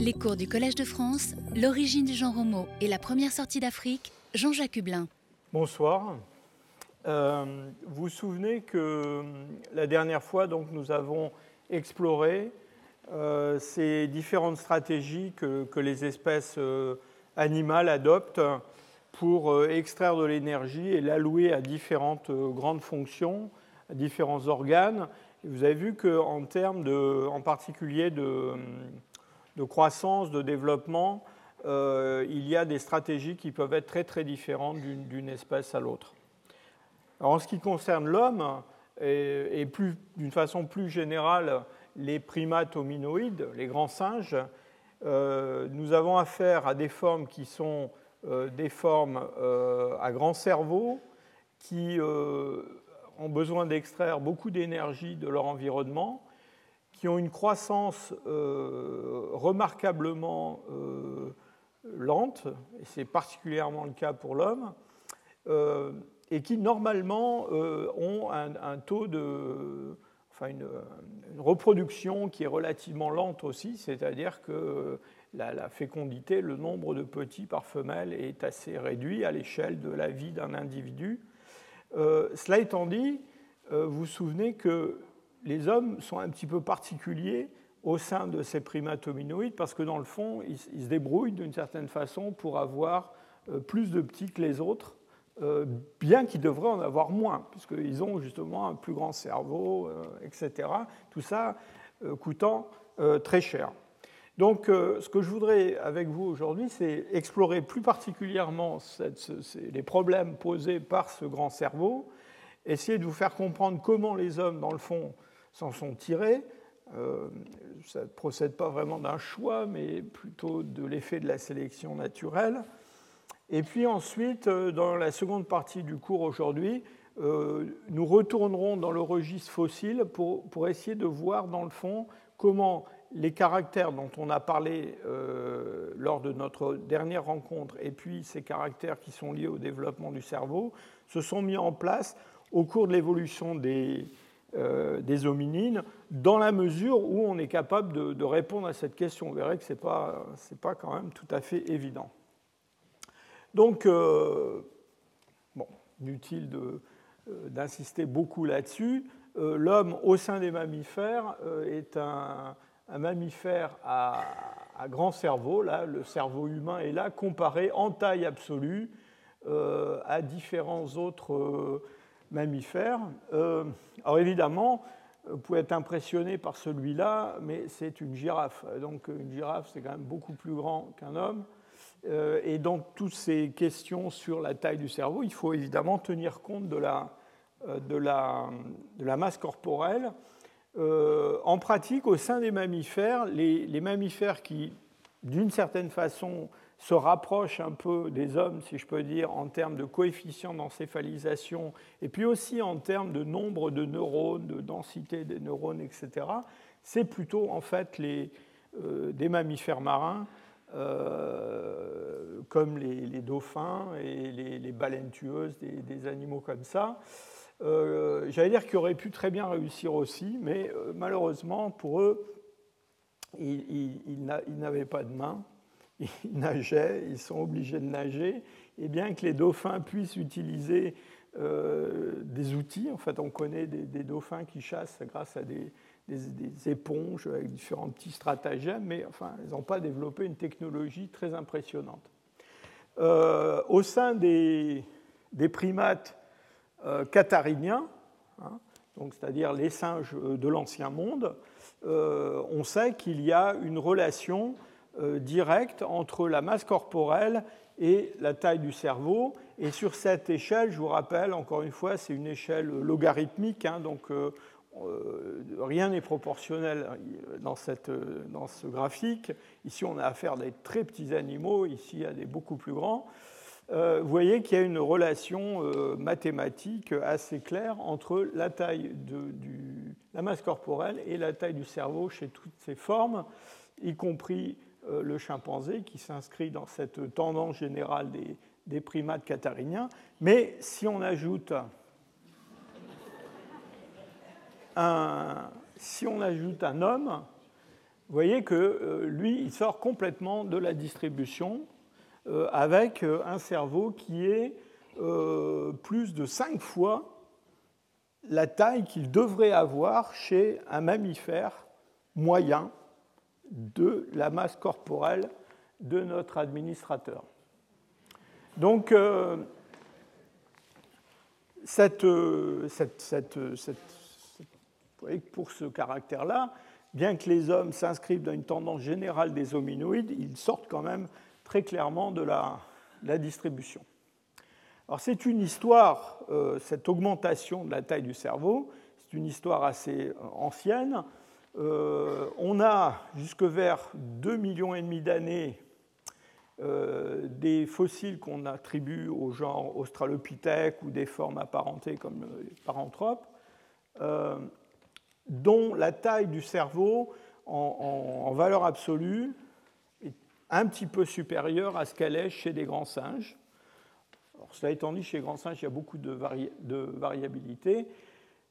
Les cours du Collège de France, l'origine du genre homo et la première sortie d'Afrique, Jean-Jacques Hublin. Bonsoir. Euh, vous vous souvenez que la dernière fois, donc, nous avons exploré euh, ces différentes stratégies que, que les espèces euh, animales adoptent pour euh, extraire de l'énergie et l'allouer à différentes euh, grandes fonctions, à différents organes. Vous avez vu qu'en termes de, en particulier de, de croissance, de développement, euh, il y a des stratégies qui peuvent être très très différentes d'une espèce à l'autre. En ce qui concerne l'homme, et, d'une façon plus générale les primates hominoïdes, les grands singes, euh, nous avons affaire à des formes qui sont euh, des formes à grand cerveau qui ont besoin d'extraire beaucoup d'énergie de leur environnement, qui ont une croissance remarquablement lente, et c'est particulièrement le cas pour l'homme, et qui normalement ont un, taux de, enfin une, reproduction qui est relativement lente aussi, c'est-à-dire que la, fécondité, le nombre de petits par femelle est assez réduit à l'échelle de la vie d'un individu. Euh, cela étant dit, euh, vous vous souvenez que les hommes sont un petit peu particuliers au sein de ces primates hominoïdes parce que dans le fond, ils, se débrouillent d'une certaine façon pour avoir euh, plus de petits que les autres, euh, bien qu'ils devraient en avoir moins, puisqu'ils ont justement un plus grand cerveau, euh, etc. Tout ça coûtant très cher. Donc, ce que je voudrais avec vous aujourd'hui, c'est explorer plus particulièrement les problèmes posés par ce grand cerveau, essayer de vous faire comprendre comment les hommes, dans le fond, s'en sont tirés. Euh, ça ne procède pas vraiment d'un choix, mais plutôt de l'effet de la sélection naturelle. Et puis ensuite, euh, dans la seconde partie du cours aujourd'hui, euh, nous retournerons dans le registre fossile pour, pour essayer de voir, dans le fond, comment les caractères dont on a parlé lors de notre dernière rencontre et puis ces caractères qui sont liés au développement du cerveau se sont mis en place au cours de l'évolution des, euh, des, hominines dans la mesure où on est capable de, répondre à cette question. Vous verrez que ce n'est pas, quand même tout à fait évident. Donc, euh, inutile euh, d'insister beaucoup là-dessus. L'homme au sein des mammifères est un mammifère à, à, grand cerveau, là, le cerveau humain est là, comparé en taille absolue à différents autres mammifères. Euh, alors évidemment, vous pouvez être impressionné par celui-là, mais c'est une girafe. Donc une girafe, c'est quand même beaucoup plus grand qu'un homme. Euh, et donc toutes ces questions sur la taille du cerveau, il faut évidemment tenir compte de la, euh, de la, de la masse corporelle euh, en pratique, au sein des mammifères, les, les mammifères qui, d'une certaine façon, se rapprochent un peu des hommes, si je peux dire, en termes de coefficient d'encéphalisation, et puis aussi en termes de nombre de neurones, de densité des neurones, etc., c'est plutôt en fait les, euh, des mammifères marins, euh, comme les, dauphins et les, baleines tueuses, des, animaux comme ça. Euh, j'allais dire qu'ils auraient pu très bien réussir aussi, mais malheureusement pour eux, ils, ils, ils n'avaient pas de main, ils nageaient, ils sont obligés de nager, et bien que les dauphins puissent utiliser euh, des outils, en fait on connaît des, dauphins qui chassent grâce à des, éponges avec différents petits stratagèmes, mais enfin ils n'ont pas développé une technologie très impressionnante. Euh, au sein des, primates, euh, cathariniens, hein, c'est-à-dire les singes de l'Ancien Monde, euh, on sait qu'il y a une relation euh, directe entre la masse corporelle et la taille du cerveau. Et sur cette échelle, je vous rappelle, encore une fois, c'est une échelle logarithmique, hein, donc euh, rien n'est proportionnel dans, cette, dans, ce graphique. Ici, on a affaire à des très petits animaux, ici, à des beaucoup plus grands. Euh, vous voyez qu'il y a une relation euh, mathématique assez claire entre la taille de du, la masse corporelle et la taille du cerveau chez toutes ces formes, y compris euh, le chimpanzé qui s'inscrit dans cette tendance générale des, primates cathariniens. Mais si on ajoute un, si on ajoute un homme, vous voyez que lui, il sort complètement de la distribution avec un cerveau qui est plus de 5 fois la taille qu'il devrait avoir chez un mammifère moyen de la masse corporelle de notre administrateur. Donc, euh, euh, pour ce caractère-là, bien que les hommes s'inscrivent dans une tendance générale des hominoïdes, ils sortent quand même très clairement de la, distribution. Alors c'est une histoire, euh, cette augmentation de la taille du cerveau, c'est une histoire assez ancienne. On a jusque vers 2,5 millions et demi d'années euh, des fossiles qu'on attribue au genre Australopithèque ou des formes apparentées comme paranthropes, euh, dont la taille du cerveau en, valeur absolue est un petit peu supérieure à ce qu'elle est chez des grands singes. Cela étant dit, chez les grands singes, il y a beaucoup de, variabilité.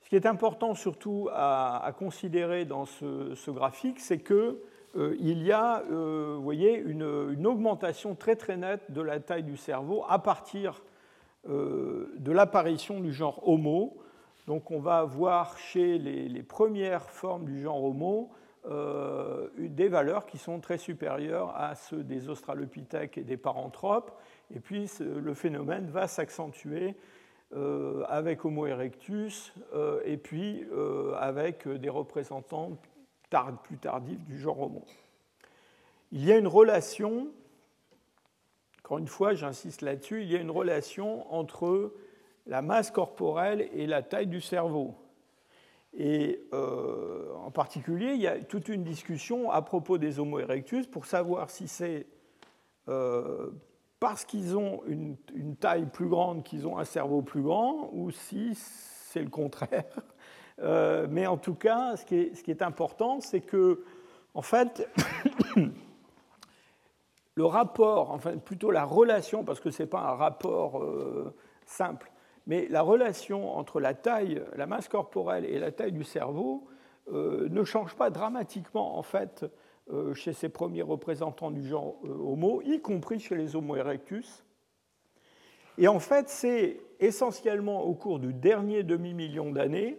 Ce qui est important surtout à, considérer dans ce graphique, c'est que euh, il y a euh, vous voyez, une, augmentation très très nette de la taille du cerveau à partir euh, de l'apparition du genre Homo. Donc on va voir chez les, premières formes du genre Homo des valeurs qui sont très supérieures à ceux des australopithèques et des paranthropes. Et puis le phénomène va s'accentuer avec Homo erectus et puis avec des représentants plus tardif du genre Homo. Il y a une relation, encore une fois, j'insiste là-dessus, il y a une relation entre la masse corporelle et la taille du cerveau. Et euh, en particulier, il y a toute une discussion à propos des Homo erectus pour savoir si c'est euh, parce qu'ils ont une, taille plus grande qu'ils ont un cerveau plus grand ou si c'est le contraire. Euh, mais en tout cas, ce qui est, important, c'est que, en fait, le rapport, enfin plutôt la relation, parce que ce n'est pas un rapport euh, simple, mais la relation entre la taille, la masse corporelle et la taille du cerveau euh, ne change pas dramatiquement, en fait, chez ces premiers représentants du genre Homo, y compris chez les Homo erectus. Et en fait, c'est essentiellement au cours du dernier demi-million d'années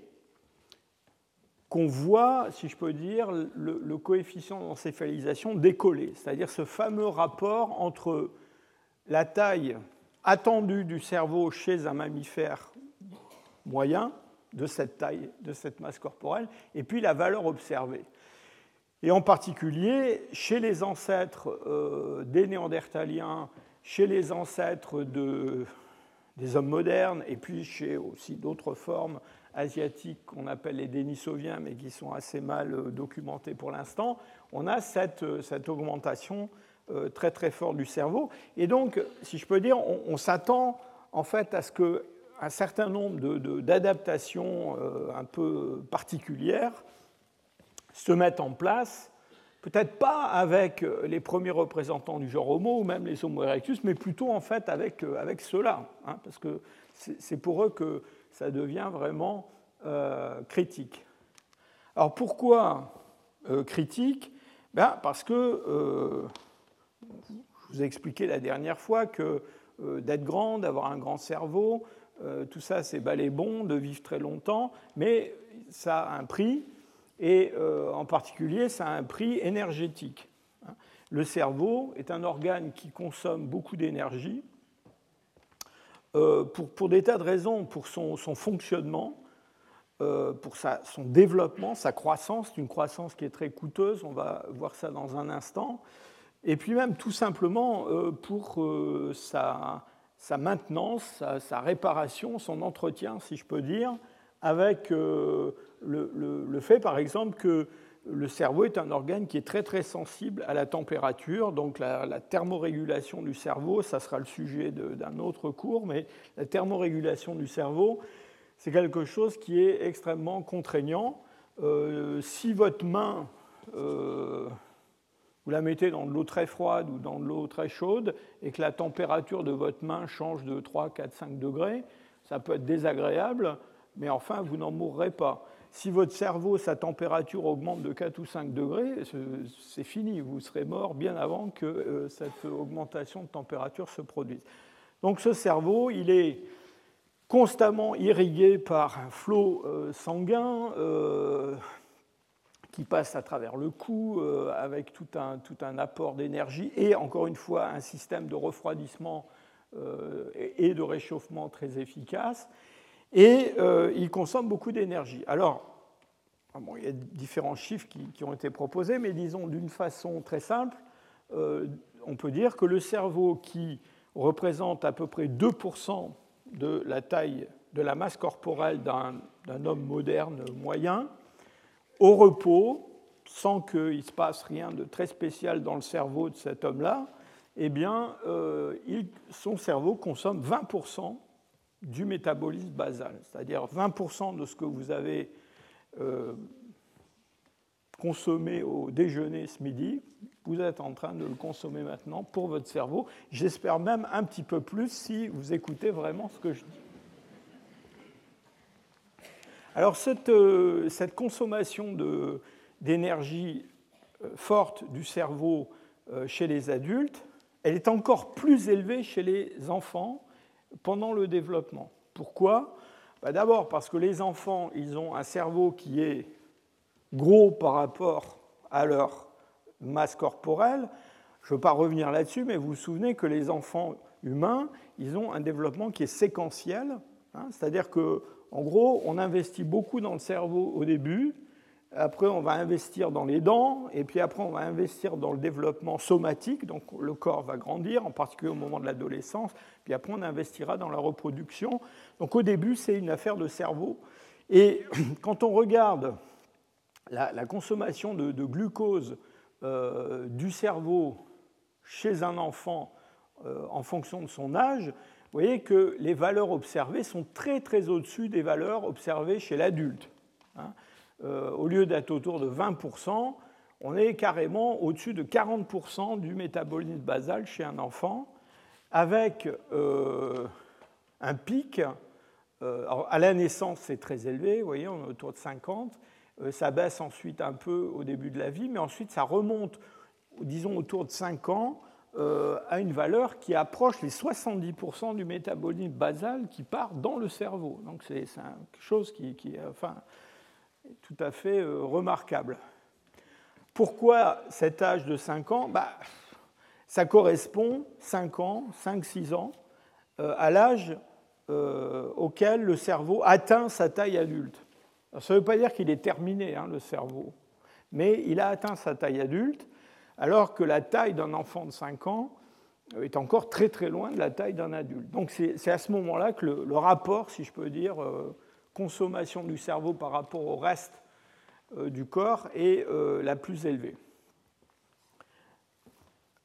qu'on voit, si je peux dire, le, coefficient d'encéphalisation décoller, c'est-à-dire ce fameux rapport entre la taille attendue du cerveau chez un mammifère moyen, de cette taille, de cette masse corporelle, et puis la valeur observée. Et en particulier, chez les ancêtres euh, des Néandertaliens, chez les ancêtres des hommes modernes, et puis chez aussi d'autres formes asiatiques qu'on appelle les Denisoviens, mais qui sont assez mal euh, documentés pour l'instant, on a cette, euh, augmentation très très forte du cerveau. Et donc, si je peux dire, on, s'attend en fait à ce qu'un certain nombre d'adaptations un peu particulières se mettent en place, peut-être pas avec les premiers représentants du genre Homo ou même les Homo erectus, mais plutôt en fait avec, avec ceux-là, hein, parce que c'est pour eux que ça devient vraiment euh, critique. Alors pourquoi euh, critique? Ben, Parce que, euh, je vous ai expliqué la dernière fois que d'être grand, d'avoir un grand cerveau, tout ça c'est balai bon, de vivre très longtemps, mais ça a un prix, et en particulier ça a un prix énergétique. Le cerveau est un organe qui consomme beaucoup d'énergie, euh, pour, des tas de raisons, pour son, fonctionnement, euh, pour son développement, sa croissance, une croissance qui est très coûteuse, on va voir ça dans un instant, et puis même tout simplement euh, pour sa, maintenance, sa, réparation, son entretien, si je peux dire, avec le, fait, par exemple, que le cerveau est un organe qui est très très sensible à la température, donc la, thermorégulation du cerveau, ça sera le sujet d'un autre cours, mais la thermorégulation du cerveau, c'est quelque chose qui est extrêmement contraignant. Euh, si votre main, euh, vous la mettez dans de l'eau très froide ou dans de l'eau très chaude, et que la température de votre main change de 3, 4, 5 degrés, ça peut être désagréable, mais enfin, vous n'en mourrez pas. Si votre cerveau, sa température augmente de 4 ou 5 degrés, c'est fini, vous serez mort bien avant que euh, cette augmentation de température se produise. Donc ce cerveau, il est constamment irrigué par un flot euh, sanguin euh, qui passe à travers le cou avec tout un, tout un apport d'énergie et encore une fois un système de refroidissement et de réchauffement très efficace et euh, il consomme beaucoup d'énergie. Alors, ah il y a différents chiffres qui, ont été proposés, mais disons d'une façon très simple, euh, on peut dire que le cerveau qui représente à peu près 2% de la taille, de la masse corporelle d'un homme moderne moyen, au repos, sans qu'il se passe rien de très spécial dans le cerveau de cet homme-là, eh bien, euh, son cerveau consomme 20% du métabolisme basal, c'est-à-dire 20% de ce que vous avez euh, consommé au déjeuner ce midi, vous êtes en train de le consommer maintenant pour votre cerveau. J'espère même un petit peu plus si vous écoutez vraiment ce que je dis. Alors cette, euh, consommation d'énergie euh, forte du cerveau chez les adultes, elle est encore plus élevée chez les enfants pendant le développement. Pourquoi? Bah, D'abord parce que les enfants, ils ont un cerveau qui est gros par rapport à leur masse corporelle. Je ne veux pas revenir là-dessus, mais vous vous souvenez que les enfants humains, ils ont un développement qui est séquentiel, hein. c'est-à-dire que, en gros, on investit beaucoup dans le cerveau au début, après, on va investir dans les dents, et puis après, on va investir dans le développement somatique, donc le corps va grandir, en particulier au moment de l'adolescence, puis après, on investira dans la reproduction. Donc au début, c'est une affaire de cerveau. Et quand on regarde la, consommation de, glucose euh, du cerveau chez un enfant euh, en fonction de son âge, vous voyez que les valeurs observées sont très très au-dessus des valeurs observées chez l'adulte. Hein. Euh, au lieu d'être autour de 20%, on est carrément au-dessus de 40% du métabolisme basal chez un enfant, avec euh, un pic. Euh, à la naissance, c'est très élevé, vous voyez, on est autour de 50. ça baisse ensuite un peu au début de la vie, mais ensuite ça remonte, disons, autour de 5 ans à une valeur qui approche les 70% du métabolisme basal qui part dans le cerveau. Donc c'est quelque chose qui, qui enfin, tout à fait euh, remarquable. Pourquoi cet âge de 5 ans? Bah, Ça correspond, 5 ans, 5-6 ans, euh, à l'âge euh, auquel le cerveau atteint sa taille adulte. ça ne veut pas dire qu'il est terminé, hein, le cerveau, mais il a atteint sa taille adulte, alors que la taille d'un enfant de 5 ans est encore très très loin de la taille d'un adulte. Donc c'est à ce moment-là que le, rapport, si je peux dire, consommation du cerveau par rapport au reste euh, du corps est euh, la plus élevée.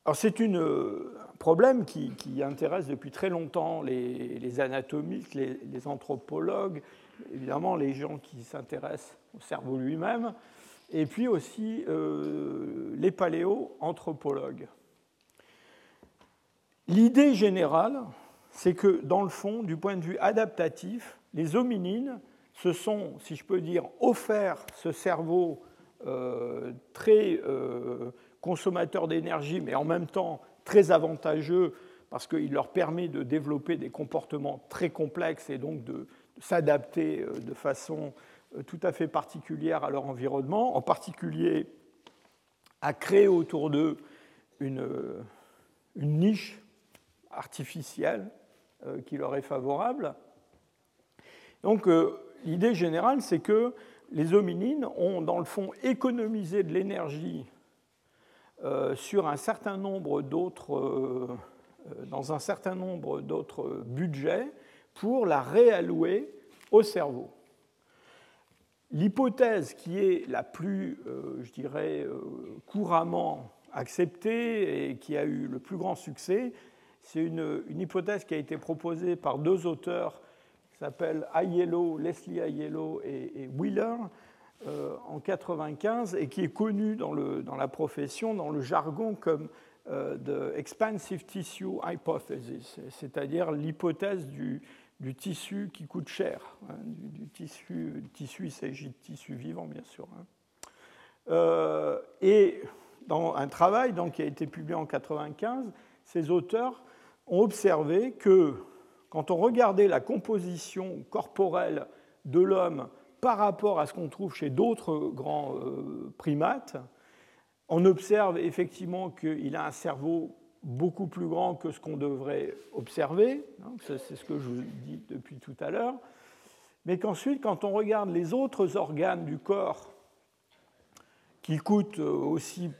Alors c'est un euh, problème qui, intéresse depuis très longtemps les, anatomistes, les, anthropologues, évidemment les gens qui s'intéressent au cerveau lui-même, et puis aussi les paléoanthropologues. L'idée générale, c'est que dans le fond, du point de vue adaptatif, les hominines se sont, si je peux dire, offert ce cerveau euh, très euh, consommateur d'énergie, mais en même temps très avantageux parce qu'il leur permet de développer des comportements très complexes et donc de, s'adapter euh, de façon tout à fait particulière à leur environnement, en particulier à créer autour d'eux une, une, niche artificielle qui leur est favorable. Donc, euh, l'idée générale, c'est que les hominines ont, dans le fond, économisé de l'énergie euh, sur un certain nombre d'autres, euh, dans un certain nombre d'autres budgets pour la réallouer au cerveau. L'hypothèse qui est la plus, je dirais, couramment acceptée et qui a eu le plus grand succès, c'est une, une hypothèse qui a été proposée par deux auteurs s'appelle Aiello, Leslie Aiello et, Wheeler euh, en 95 et qui est connu dans, le, dans, la profession, dans le jargon comme euh, the expansive tissue hypothesis, c'est-à-dire l'hypothèse du, du tissu qui coûte cher. Hein, du, tissu, tissu, il s'agit de tissu vivant, bien sûr. Hein. Euh, et dans un travail donc, qui a été publié en 1995, ces auteurs ont observé que quand on regardait la composition corporelle de l'homme par rapport à ce qu'on trouve chez d'autres grands euh, primates, on observe effectivement qu'il a un cerveau beaucoup plus grand que ce qu'on devrait observer. C'est ce que je vous dis depuis tout à l'heure. Mais qu'ensuite, quand on regarde les autres organes du corps qui coûtent aussi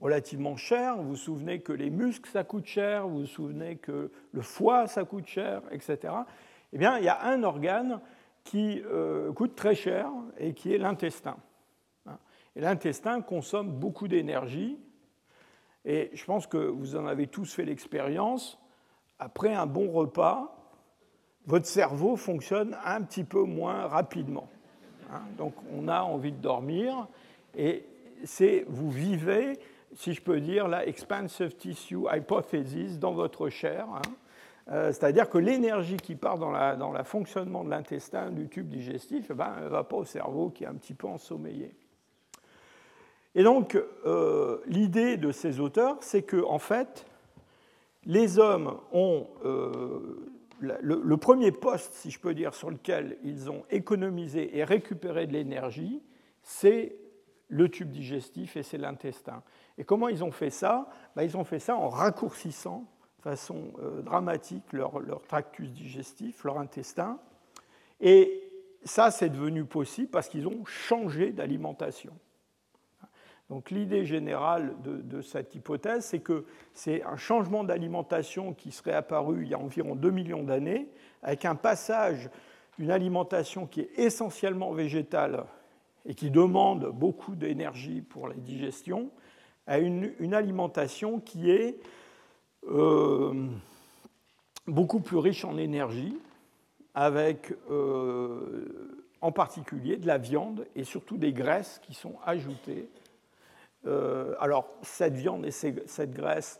relativement cher, vous vous souvenez que les muscles, ça coûte cher, vous vous souvenez que le foie, ça coûte cher, etc. Eh bien, il y a un organe qui euh, coûte très cher et qui est l'intestin. Et l'intestin consomme beaucoup d'énergie, et je pense que vous en avez tous fait l'expérience. Après un bon repas, votre cerveau fonctionne un petit peu moins rapidement. Hein. Donc on a envie de dormir et c'est vous vivez, si je peux dire, la expansive tissue hypothesis dans votre chair. Hein. Euh, c'est-à-dire que l'énergie qui part dans le dans la fonctionnement de l'intestin, du tube digestif, eh ben, ne va pas au cerveau qui est un petit peu ensommeillé. Et donc, euh, l'idée de ces auteurs, c'est que, en fait, les hommes ont euh, le, premier poste, si je peux dire, sur lequel ils ont économisé et récupéré de l'énergie, c'est le tube digestif et c'est l'intestin. Et comment ils ont fait ça ben, Ils ont fait ça en raccourcissant de façon euh, dramatique leur, leur, tractus digestif, leur intestin. Et ça, c'est devenu possible parce qu'ils ont changé d'alimentation. Donc l'idée générale de, cette hypothèse, c'est que c'est un changement d'alimentation qui serait apparu il y a environ 2 millions d'années, avec un passage d'une alimentation qui est essentiellement végétale et qui demande beaucoup d'énergie pour la digestion, à une, alimentation qui est euh, beaucoup plus riche en énergie, avec euh, en particulier de la viande et surtout des graisses qui sont ajoutées euh, alors, cette viande et cette graisse,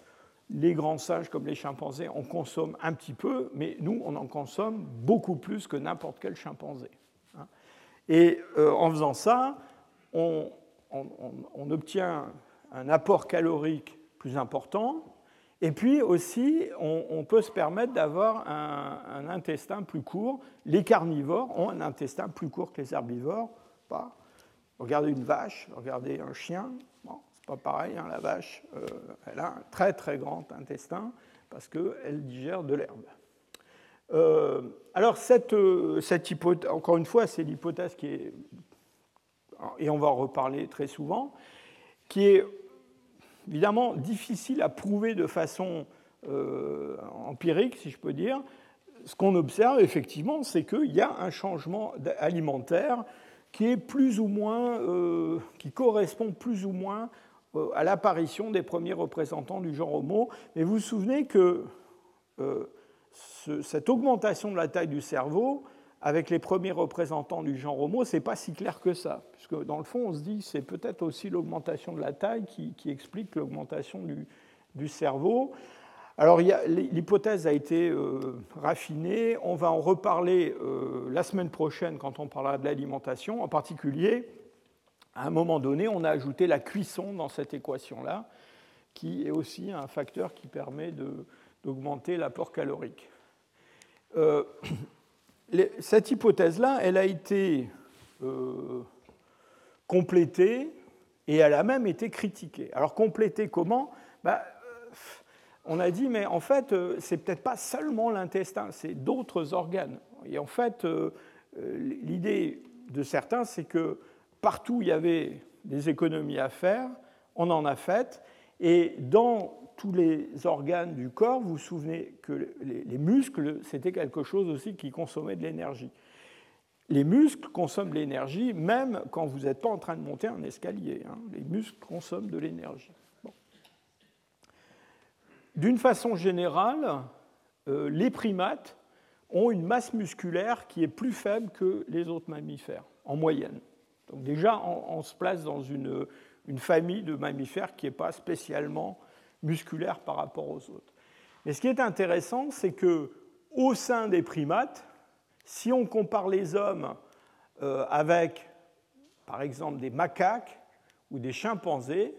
les grands singes comme les chimpanzés en consomment un petit peu, mais nous, on en consomme beaucoup plus que n'importe quel chimpanzé. Hein. Et en faisant ça, on, obtient un apport calorique plus important, et puis aussi, on, peut se permettre d'avoir un, intestin plus court. Les carnivores ont un intestin plus court que les herbivores. Pas. Regardez une vache, regardez un chien, pas pareil, hein, la vache, euh, elle a un très très grand intestin parce qu'elle digère de l'herbe. Euh, alors cette, euh, cette hypothèse, encore une fois, c'est l'hypothèse qui est, et on va en reparler très souvent, qui est évidemment difficile à prouver de façon empirique, si je peux dire. Ce qu'on observe effectivement, c'est qu'il y a un changement alimentaire qui est plus ou moins, qui correspond plus ou moins euh, à l'apparition des premiers représentants du genre Homo. Mais vous vous souvenez que euh, cette augmentation de la taille du cerveau, avec les premiers représentants du genre Homo, c'est pas si clair que ça, puisque dans le fond, on se dit que c'est peut-être aussi l'augmentation de la taille qui, explique l'augmentation du, cerveau. Alors l'hypothèse a été euh, raffinée, on va en reparler la semaine prochaine quand on parlera de l'alimentation, en particulier à un moment donné, on a ajouté la cuisson dans cette équation-là, qui est aussi un facteur qui permet d'augmenter l'apport calorique. Euh, cette hypothèse-là, elle a été euh, complétée et elle a même été critiquée. Alors complétée comment? Bah, On a dit, mais en fait, euh, c'est peut-être pas seulement l'intestin, c'est d'autres organes. Et en fait, l'idée de certains, c'est que partout il y avait des économies à faire, on en a fait. Et dans tous les organes du corps, vous vous souvenez que les, muscles, c'était quelque chose aussi qui consommait de l'énergie. Les muscles consomment de l'énergie même quand vous n'êtes pas en train de monter un escalier. Hein. Les muscles consomment de l'énergie. D'une façon générale, euh, les primates ont une masse musculaire qui est plus faible que les autres mammifères, en moyenne. Donc déjà, on, se place dans une, famille de mammifères qui n'est pas spécialement musculaire par rapport aux autres. Mais ce qui est intéressant, c'est que au sein des primates, Si on compare les hommes euh, avec, par exemple, des macaques ou des chimpanzés,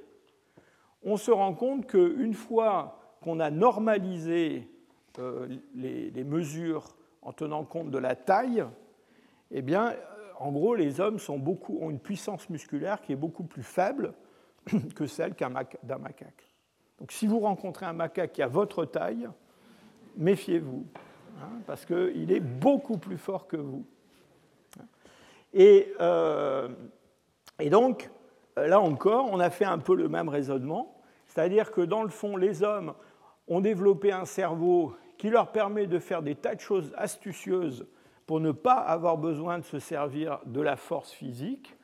on se rend compte qu'une fois qu'on a normalisé euh, les, mesures en tenant compte de la taille, eh bien, euh, en gros, les hommes ont une puissance musculaire qui est beaucoup plus faible que celle d'un macaque. Donc si vous rencontrez un macaque qui a votre taille, méfiez-vous, hein, parce qu'il est beaucoup plus fort que vous. Euh, et, donc, là encore, on a fait un peu le même raisonnement, c'est-à-dire que dans le fond, les hommes ont développé un cerveau qui leur permet de faire des tas de choses astucieuses pour ne pas avoir besoin de se servir de la force physique.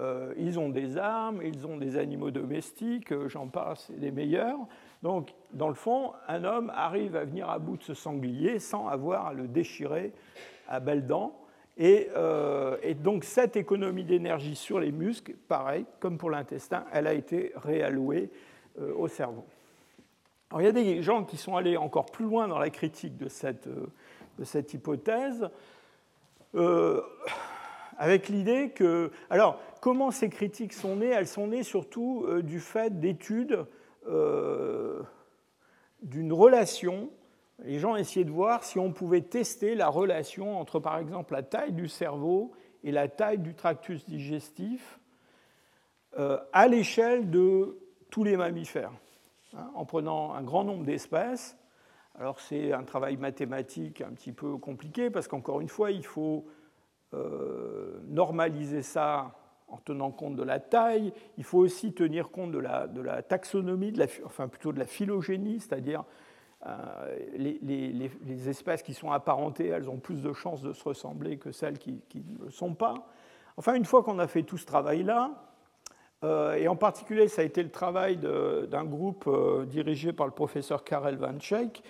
Euh, ils ont des armes, ils ont des animaux domestiques, euh, j'en passe, c'est les meilleurs. Donc, dans le fond, un homme arrive à venir à bout de ce sanglier sans avoir à le déchirer à belles dents. Et, euh, et donc, cette économie d'énergie sur les muscles, pareil, comme pour l'intestin, elle a été réallouée au cerveau. Alors, il y a des gens qui sont allés encore plus loin dans la critique de cette, de cette hypothèse, avec l'idée que... Alors, comment ces critiques sont nées? Elles sont nées surtout euh, du fait d'études euh, d'une relation. Les gens essayaient de voir si on pouvait tester la relation entre, par exemple, la taille du cerveau et la taille du tractus digestif à l'échelle de tous les mammifères, hein, en prenant un grand nombre d'espèces alors c'est un travail mathématique un petit peu compliqué parce qu'encore une fois, il faut euh, normaliser ça en tenant compte de la taille. Il faut aussi tenir compte de la, taxonomie, enfin plutôt de la phylogénie, c'est-à-dire euh, les, espèces qui sont apparentées, elles ont plus de chances de se ressembler que celles qui, ne le sont pas. Enfin, une fois qu'on a fait tout ce travail-là, euh, et en particulier, ça a été le travail d'un groupe dirigé par le professeur Karel Van Schaik,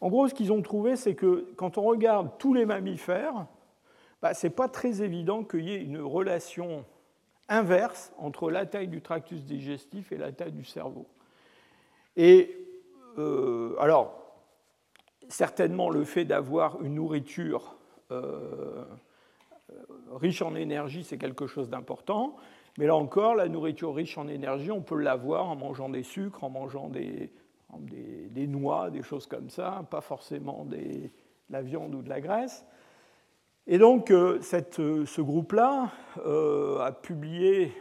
en gros, ce qu'ils ont trouvé, c'est que quand on regarde tous les mammifères, bah, ce n'est pas très évident qu'il y ait une relation inverse entre la taille du tractus digestif et la taille du cerveau. Et euh, alors, certainement le fait d'avoir une nourriture euh, riche en énergie, c'est quelque chose d'important. Mais là encore, la nourriture riche en énergie, on peut l'avoir en mangeant des sucres, en mangeant des, noix, des choses comme ça, pas forcément de la viande ou de la graisse. Et donc, euh, euh, ce groupe-là euh, a publié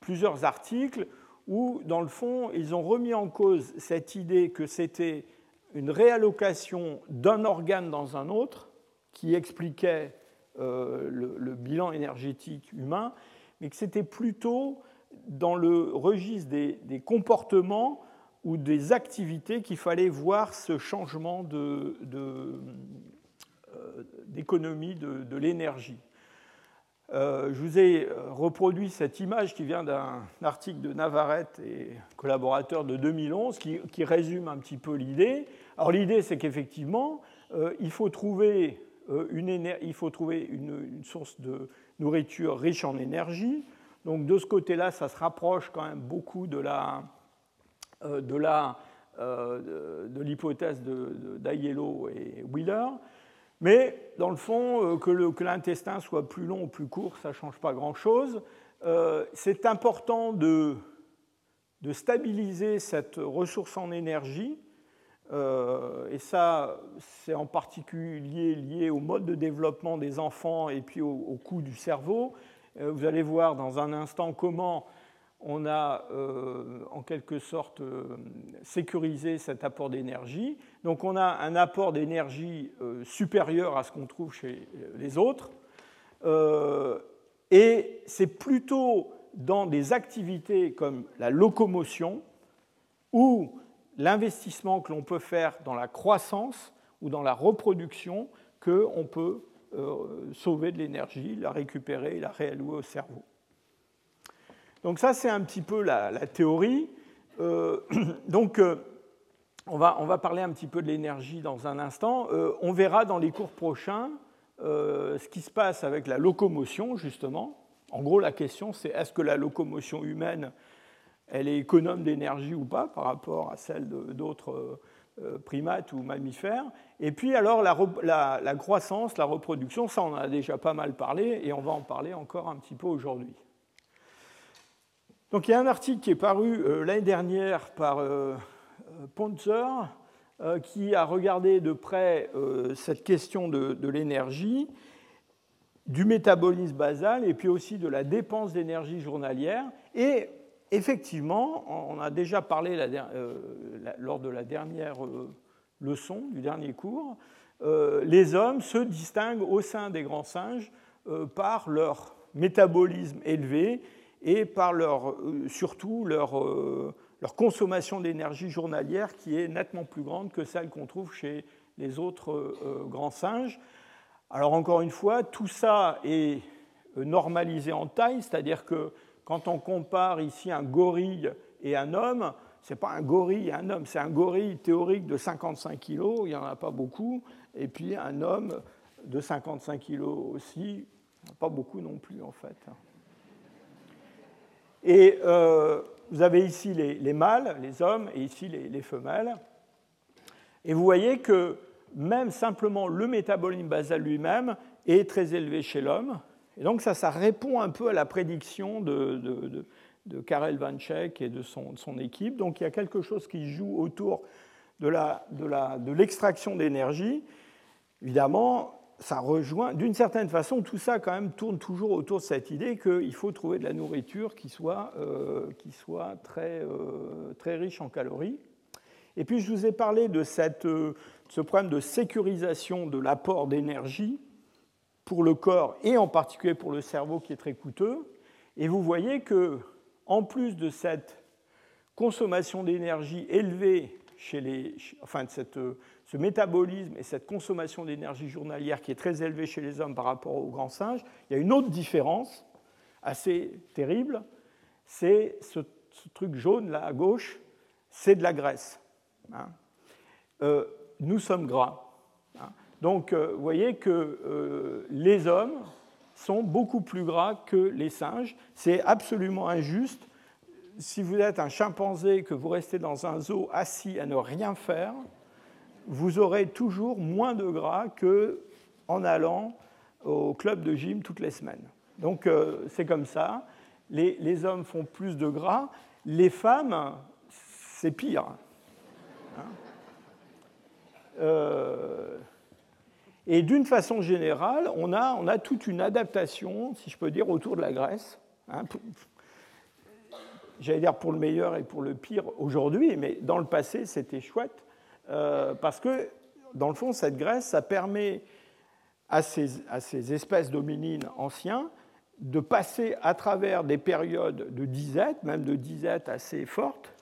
plusieurs articles où, dans le fond, ils ont remis en cause cette idée que c'était une réallocation d'un organe dans un autre qui expliquait le, bilan énergétique humain, mais que c'était plutôt dans le registre des, comportements ou des activités qu'il fallait voir ce changement euh, d'économie de, l'énergie. Euh, je vous ai reproduit cette image qui vient d'un article de Navarrete et collaborateur de 2011 qui, résume un petit peu l'idée. Alors l'idée c'est qu'effectivement euh, il faut trouver, une, il faut trouver une, source de nourriture riche en énergie. Donc de ce côté-là ça se rapproche quand même beaucoup de la, euh, de euh, de l'hypothèse d'Aiello et Wheeler. Mais dans le fond, euh, que l'intestin soit plus long ou plus court, ça ne change pas grand-chose. C'est important de, stabiliser cette ressource en énergie. et ça, c'est en particulier lié au mode de développement des enfants et puis au coût du cerveau. vous allez voir dans un instant comment on a euh, en quelque sorte euh, sécurisé cet apport d'énergie. Donc on a un apport d'énergie euh, supérieur à ce qu'on trouve chez les autres. et c'est plutôt dans des activités comme la locomotion ou l'investissement que l'on peut faire dans la croissance ou dans la reproduction qu'on peut sauver de l'énergie, la récupérer et la réallouer au cerveau. Donc ça, c'est un petit peu la, théorie. Euh, donc, euh, on, va, parler un petit peu de l'énergie dans un instant. Euh, on verra dans les cours prochains ce qui se passe avec la locomotion, justement. En gros, la question, c'est est-ce que la locomotion humaine, elle est économe d'énergie ou pas par rapport à celle d'autres primates ou mammifères. Et puis alors la, croissance, la reproduction, ça on en a déjà pas mal parlé et on va en parler encore un petit peu aujourd'hui. Donc il y a un article qui est paru euh, l'année dernière par euh, Ponzer qui a regardé de près cette question de, l'énergie, du métabolisme basal et puis aussi de la dépense d'énergie journalière. Et effectivement, on a déjà parlé euh, lors de la dernière euh, leçon, du dernier cours, euh, les hommes se distinguent au sein des grands singes par leur métabolisme élevé et par leur, surtout leur, leur consommation d'énergie journalière qui est nettement plus grande que celle qu'on trouve chez les autres grands singes. Alors encore une fois, tout ça est normalisé en taille, c'est-à-dire que quand on compare ici un gorille et un homme, ce n'est pas un gorille et un homme, c'est un gorille théorique de 55 kg, il n'y en a pas beaucoup, et puis un homme de 55 kg aussi, pas beaucoup non plus en fait. Et euh, vous avez ici les, mâles, les hommes, et ici les, les, femelles. Et vous voyez que même simplement le métabolisme basal lui-même est très élevé chez l'homme, et donc ça, ça répond un peu à la prédiction de, de, de, Karel Vanchek et de son, équipe. Donc il y a quelque chose qui joue autour de l'extraction d'énergie. Évidemment, ça rejoint, d'une certaine façon, tout ça quand même tourne toujours autour de cette idée qu'il faut trouver de la nourriture qui soit, euh, qui soit très, euh, très riche en calories. Et puis je vous ai parlé de cette, euh, ce problème de sécurisation de l'apport d'énergie pour le corps et en particulier pour le cerveau qui est très coûteux. Et vous voyez que, en plus de cette consommation d'énergie élevée chez les, enfin de cette, ce métabolisme et cette consommation d'énergie journalière qui est très élevée chez les hommes par rapport aux grands singes, il y a une autre différence assez terrible, c'est ce, truc jaune là à gauche, c'est de la graisse. Hein. Euh, nous sommes gras. Donc euh, vous voyez que euh, les hommes sont beaucoup plus gras que les singes. C'est absolument injuste. Si vous êtes un chimpanzé, que vous restez dans un zoo assis à ne rien faire, vous aurez toujours moins de gras qu'en allant au club de gym toutes les semaines. Donc euh, c'est comme ça. Les, hommes font plus de gras. Les femmes, c'est pire. Hein et d'une façon générale, on a, on a, toute une adaptation, si je peux dire, autour de la Grèce. Hein, j'allais dire pour le meilleur et pour le pire aujourd'hui, mais dans le passé, c'était chouette, euh, parce que, dans le fond, cette Grèce, ça permet à ces, à ces espèces dominines anciens de passer à travers des périodes de disette, même de disette assez fortes,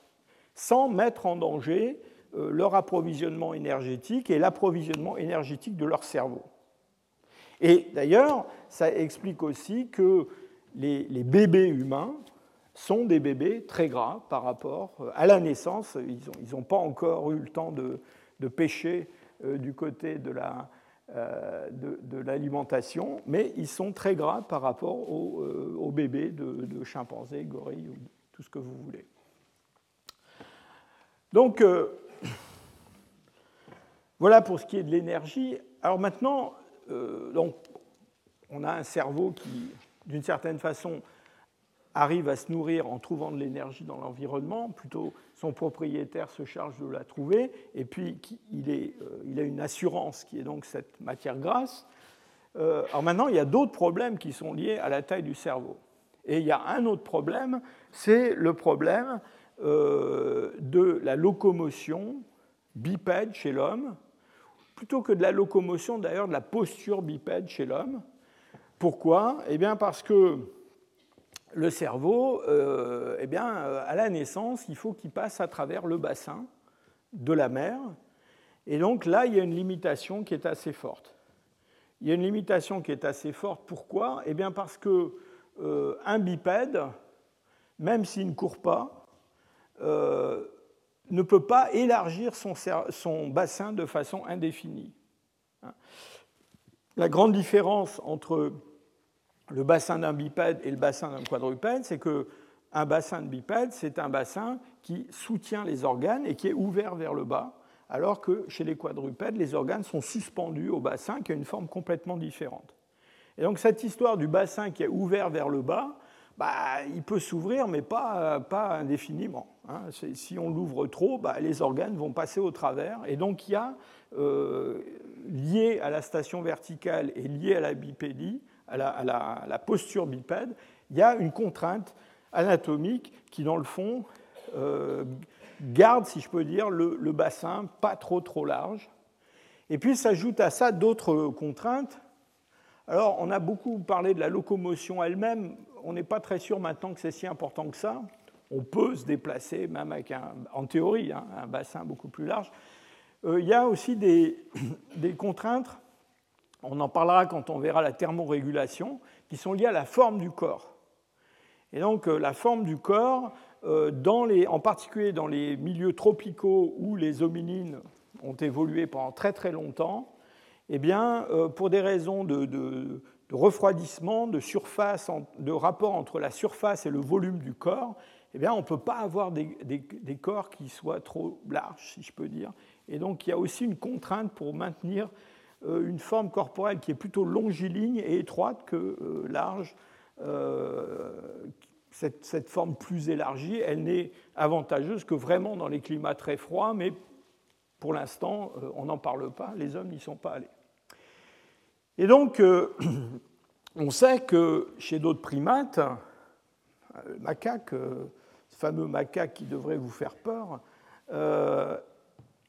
sans mettre en danger euh, leur approvisionnement énergétique et l'approvisionnement énergétique de leur cerveau. Et d'ailleurs, ça explique aussi que les, bébés humains sont des bébés très gras par rapport euh, à la naissance. Ils n'ont pas encore eu le temps de, pêcher euh, du côté de l'alimentation, mais ils sont très gras par rapport aux, bébés de, chimpanzés, gorilles, ou tout ce que vous voulez. Donc, voilà pour ce qui est de l'énergie. Alors maintenant, euh, donc, on a un cerveau qui, d'une certaine façon, arrive à se nourrir en trouvant de l'énergie dans l'environnement, plutôt son propriétaire se charge de la trouver, et puis euh, il a une assurance qui est donc cette matière grasse. Euh, alors maintenant, il y a d'autres problèmes qui sont liés à la taille du cerveau. Et il y a un autre problème, c'est le problème de la locomotion bipède chez l'homme, plutôt que de la locomotion, d'ailleurs, de la posture bipède chez l'homme. Pourquoi? Eh bien, parce que le cerveau, euh, eh bien, euh, à la naissance, il faut qu'il passe à travers le bassin de la mer. Et donc là, il y a une limitation qui est assez forte. Il y a une limitation qui est assez forte. Pourquoi? Eh bien, parce que euh, un bipède, même s'il ne court pas, ne peut pas élargir son, bassin de façon indéfinie. La grande différence entre le bassin d'un bipède et le bassin d'un quadrupède, c'est que un bassin de bipède, c'est un bassin qui soutient les organes et qui est ouvert vers le bas, alors que chez les quadrupèdes, les organes sont suspendus au bassin qui a une forme complètement différente. Et donc cette histoire du bassin qui est ouvert vers le bas, bah, il peut s'ouvrir, mais pas, pas indéfiniment. Hein. Si on l'ouvre trop, bah, les organes vont passer au travers. Et donc il y a, euh, lié à la station verticale et lié à la bipédie, à la, posture bipède, il y a une contrainte anatomique qui, dans le fond, euh, garde, si je peux dire, le, bassin pas trop trop large. Et puis s'ajoutent à ça d'autres contraintes. Alors, on a beaucoup parlé de la locomotion elle-même. On n'est pas très sûr maintenant que c'est si important que ça. On peut se déplacer, même avec, un, en théorie, hein, un bassin beaucoup plus large. Euh, il y a aussi des contraintes on en parlera quand on verra la thermorégulation, qui sont liées à la forme du corps. Et donc euh, la forme du corps, euh, en particulier dans les milieux tropicaux où les hominines ont évolué pendant très très longtemps, eh bien, euh, pour des raisons de, refroidissement, de surface, de rapport entre la surface et le volume du corps, eh bien, on ne peut pas avoir des, des, corps qui soient trop larges, si je peux dire. Et donc, il y a aussi une contrainte pour maintenir une forme corporelle qui est plutôt longiligne et étroite que euh, large. Euh, cette, forme plus élargie, elle n'est avantageuse que vraiment dans les climats très froids, mais pour l'instant, on n'en parle pas, les hommes n'y sont pas allés. Et donc, on sait que chez d'autres primates, le macaque, ce fameux macaque qui devrait vous faire peur,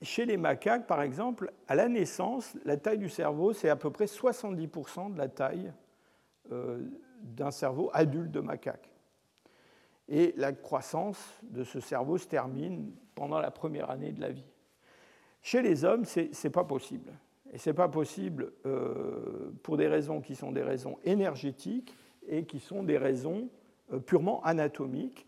chez les macaques, par exemple, à la naissance, la taille du cerveau, c'est à peu près 70% de la taille euh, d'un cerveau adulte de macaque. Et la croissance de ce cerveau se termine pendant la première année de la vie. Chez les hommes, ce n'est pas possible. Et ce n'est pas possible euh, pour des raisons qui sont des raisons énergétiques et qui sont des raisons euh, purement anatomiques.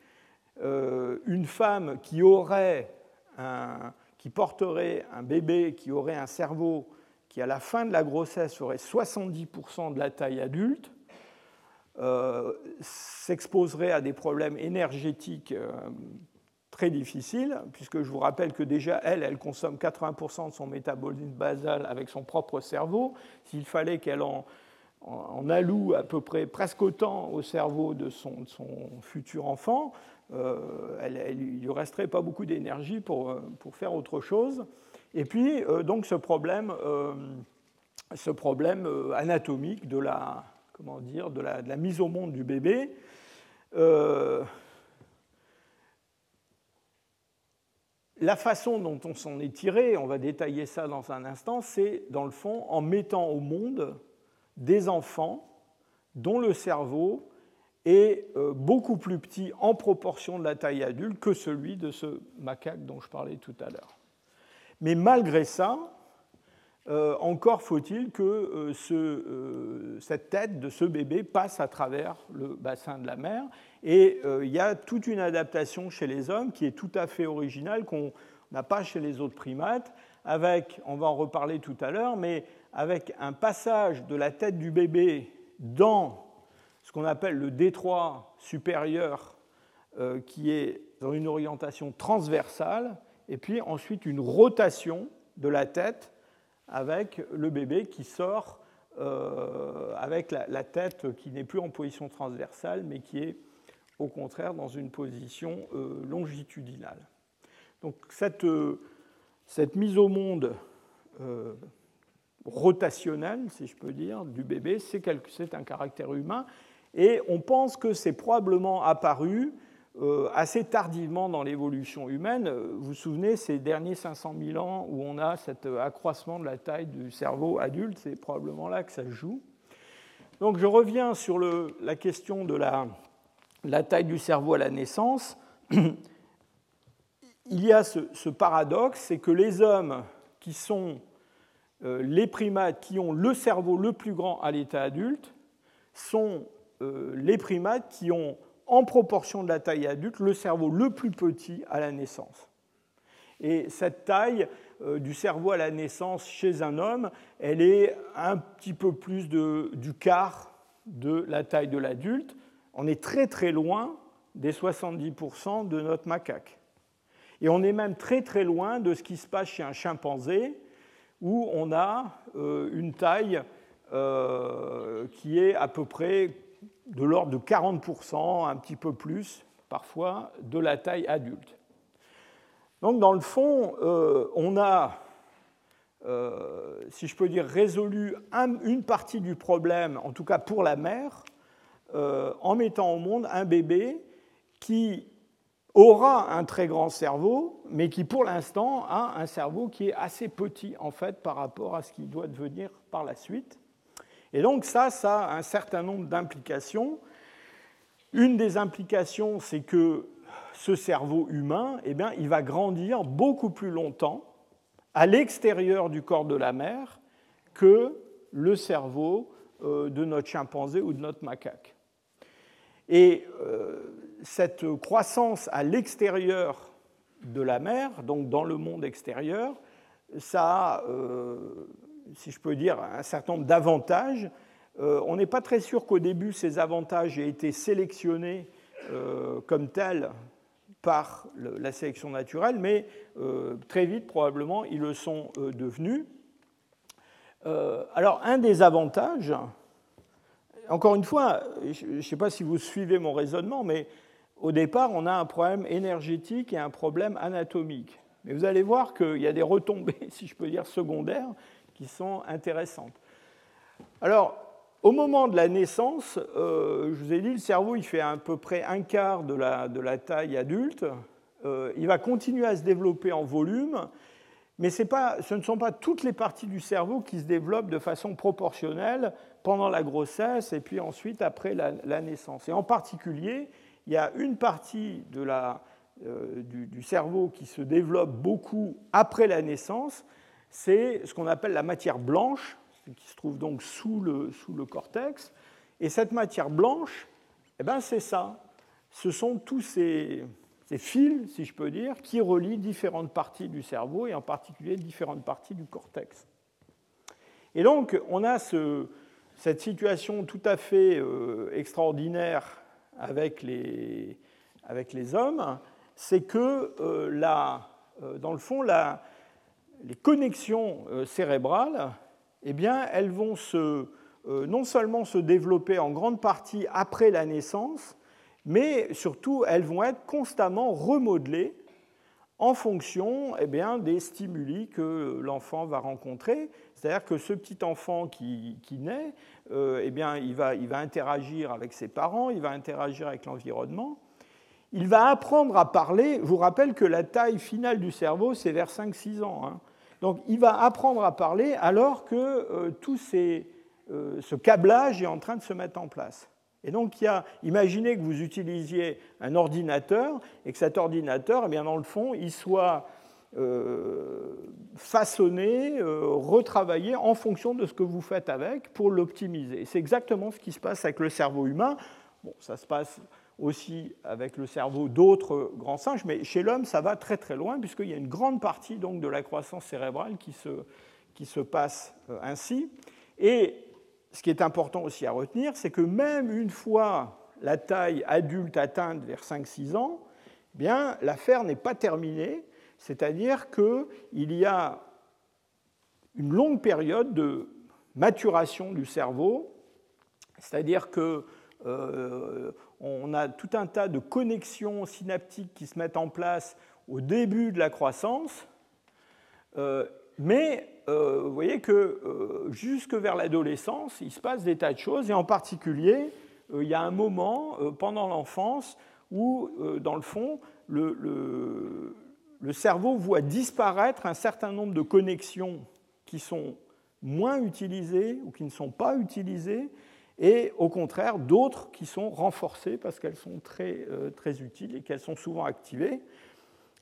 une femme qui aurait un, qui porterait un bébé qui aurait un cerveau qui, à la fin de la grossesse, aurait 70% de la taille adulte, euh, s'exposerait à des problèmes énergétiques euh, très difficiles, puisque je vous rappelle que déjà, elle, elle consomme 80% de son métabolisme basal avec son propre cerveau. S'il fallait qu'elle en, alloue à peu près presque autant au cerveau de son futur enfant, euh, il ne resterait pas beaucoup d'énergie pour, euh, pour, faire autre chose. Et puis, euh, donc, ce problème, ce problème anatomique de la, comment dire, de la, mise au monde du bébé, la façon dont on s'en est tiré, on va détailler ça dans un instant, c'est dans le fond en mettant au monde des enfants dont le cerveau est euh, beaucoup plus petit en proportion de la taille adulte que celui de ce macaque dont je parlais tout à l'heure. Mais malgré ça, euh, encore faut-il que euh, ce, cette tête de ce bébé passe à travers le bassin de la mer. Et il y a toute une adaptation chez les hommes qui est tout à fait originale, qu'on n'a pas chez les autres primates, avec, on va en reparler tout à l'heure, mais avec un passage de la tête du bébé dans ce qu'on appelle le détroit supérieur, euh, qui est dans une orientation transversale, et puis ensuite une rotation de la tête avec le bébé qui sort euh, avec la, tête qui n'est plus en position transversale, mais qui est au contraire dans une position euh, longitudinale. Donc cette, cette, mise au monde rotationnelle, si je peux dire, du bébé, c'est un caractère humain et on pense que c'est probablement apparu euh, assez tardivement dans l'évolution humaine. Vous vous souvenez, ces derniers 500 000 ans où on a cet accroissement de la taille du cerveau adulte, c'est probablement là que ça joue. Donc je reviens sur la question de la, taille du cerveau à la naissance. Il y a ce, paradoxe, c'est que les hommes qui sont euh, les primates qui ont le cerveau le plus grand à l'état adulte sont euh, les primates qui ont, en proportion de la taille adulte, le cerveau le plus petit à la naissance. Et cette taille euh, du cerveau à la naissance chez un homme, elle est un petit peu plus du quart de la taille de l'adulte. On est très très loin des 70% de notre macaque. Et on est même très très loin de ce qui se passe chez un chimpanzé, où on a euh, une taille qui est à peu près de l'ordre de 40%, un petit peu plus parfois, de la taille adulte. Donc dans le fond, euh, on a, si je peux dire, résolu une partie du problème, en tout cas pour la mère, en mettant au monde un bébé qui aura un très grand cerveau, mais qui pour l'instant a un cerveau qui est assez petit en fait par rapport à ce qu'il doit devenir par la suite. Et donc ça, ça a un certain nombre d'implications. Une des implications, c'est que ce cerveau humain, eh bien, il va grandir beaucoup plus longtemps à l'extérieur du corps de la mère que le cerveau euh, de notre chimpanzé ou de notre macaque. Et euh, cette croissance à l'extérieur de la mer, donc dans le monde extérieur, ça a, euh, si je peux dire, un certain nombre d'avantages. Euh, on n'est pas très sûr qu'au début, ces avantages aient été sélectionnés euh, comme tels par la sélection naturelle, mais très vite, probablement, ils le sont devenus. alors, un des avantages, encore une fois, je ne sais pas si vous suivez mon raisonnement, mais au départ, on a un problème énergétique et un problème anatomique. Mais vous allez voir qu'il y a des retombées, si je peux dire, secondaires sont intéressantes. Alors, au moment de la naissance, euh, je vous ai dit, le cerveau, il fait à peu près un quart de la, de la taille adulte. Euh, il va continuer à se développer en volume, mais pas, ce ne sont pas toutes les parties du cerveau qui se développent de façon proportionnelle pendant la grossesse et puis ensuite après la, la naissance. Et en particulier, il y a une partie euh, du, cerveau qui se développe beaucoup après la naissance, c'est ce qu'on appelle la matière blanche, qui se trouve donc sous le, sous le cortex. Et cette matière blanche, eh ben c'est ça. Ce sont tous ces, fils, si je peux dire, qui relient différentes parties du cerveau et en particulier différentes parties du cortex. Et donc, on a ce, cette situation tout à fait euh, extraordinaire avec les, avec les hommes, c'est que euh, euh, dans le fond, la, les connexions euh, cérébrales, eh bien, elles vont se, non seulement se développer en grande partie après la naissance, mais surtout elles vont être constamment remodelées en fonction eh bien, des stimuli que l'enfant va rencontrer. C'est-à-dire que ce petit enfant qui, qui naît, euh, eh bien, il, va, il va interagir avec ses parents, il va interagir avec l'environnement. Il va apprendre à parler. Je vous rappelle que la taille finale du cerveau, c'est vers 5-6 ans. Hein. Donc il va apprendre à parler alors que euh, tout euh, ce câblage est en train de se mettre en place. Et donc, il y a, imaginez que vous utilisiez un ordinateur et que cet ordinateur, eh bien, dans le fond, il soit euh, façonner, euh, retravailler en fonction de ce que vous faites avec pour l'optimiser. C'est exactement ce qui se passe avec le cerveau humain. Bon, ça se passe aussi avec le cerveau d'autres grands singes, mais chez l'homme, ça va très très loin, puisqu'il y a une grande partie donc, de la croissance cérébrale qui se, qui se passe euh, ainsi. Et ce qui est important aussi à retenir, c'est que même une fois la taille adulte atteinte vers 5-6 ans, eh bien l'affaire n'est pas terminée, c'est-à-dire qu'il y a une longue période de maturation du cerveau, c'est-à-dire qu'on euh, a tout un tas de connexions synaptiques qui se mettent en place au début de la croissance, euh, mais euh, vous voyez que jusque vers l'adolescence, il se passe des tas de choses, et en particulier, il y a un moment pendant l'enfance où, dans le fond, le cerveau voit disparaître un certain nombre de connexions qui sont moins utilisées ou qui ne sont pas utilisées, et au contraire d'autres qui sont renforcées parce qu'elles sont très, euh, très utiles et qu'elles sont souvent activées.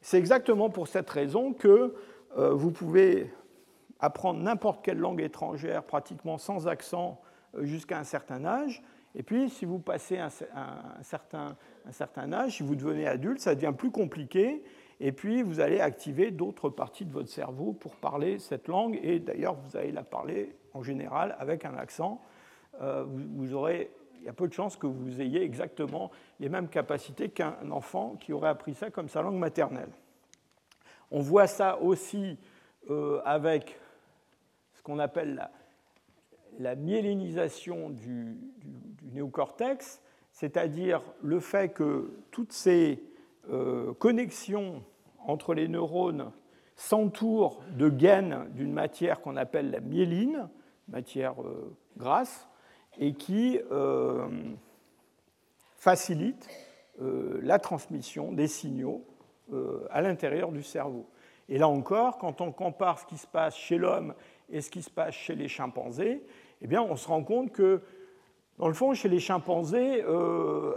C'est exactement pour cette raison que euh, vous pouvez apprendre n'importe quelle langue étrangère pratiquement sans accent euh, jusqu'à un certain âge. Et puis, si vous passez un, certain, un certain âge, si vous devenez adulte, ça devient plus compliqué et puis vous allez activer d'autres parties de votre cerveau pour parler cette langue, et d'ailleurs vous allez la parler en général avec un accent. Euh, vous aurez il y a peu de chances que vous ayez exactement les mêmes capacités qu'un enfant qui aurait appris ça comme sa langue maternelle. On voit ça aussi euh, avec ce qu'on appelle la, myélinisation du, néocortex, c'est-à-dire le fait que toutes ces euh, connexions entre les neurones s'entourent de gaines d'une matière qu'on appelle la myéline, matière grasse, et qui euh, facilite la transmission des signaux à l'intérieur du cerveau. Et là encore, quand on compare ce qui se passe chez l'homme et ce qui se passe chez les chimpanzés, eh bien, on se rend compte que, dans le fond, chez les chimpanzés, euh,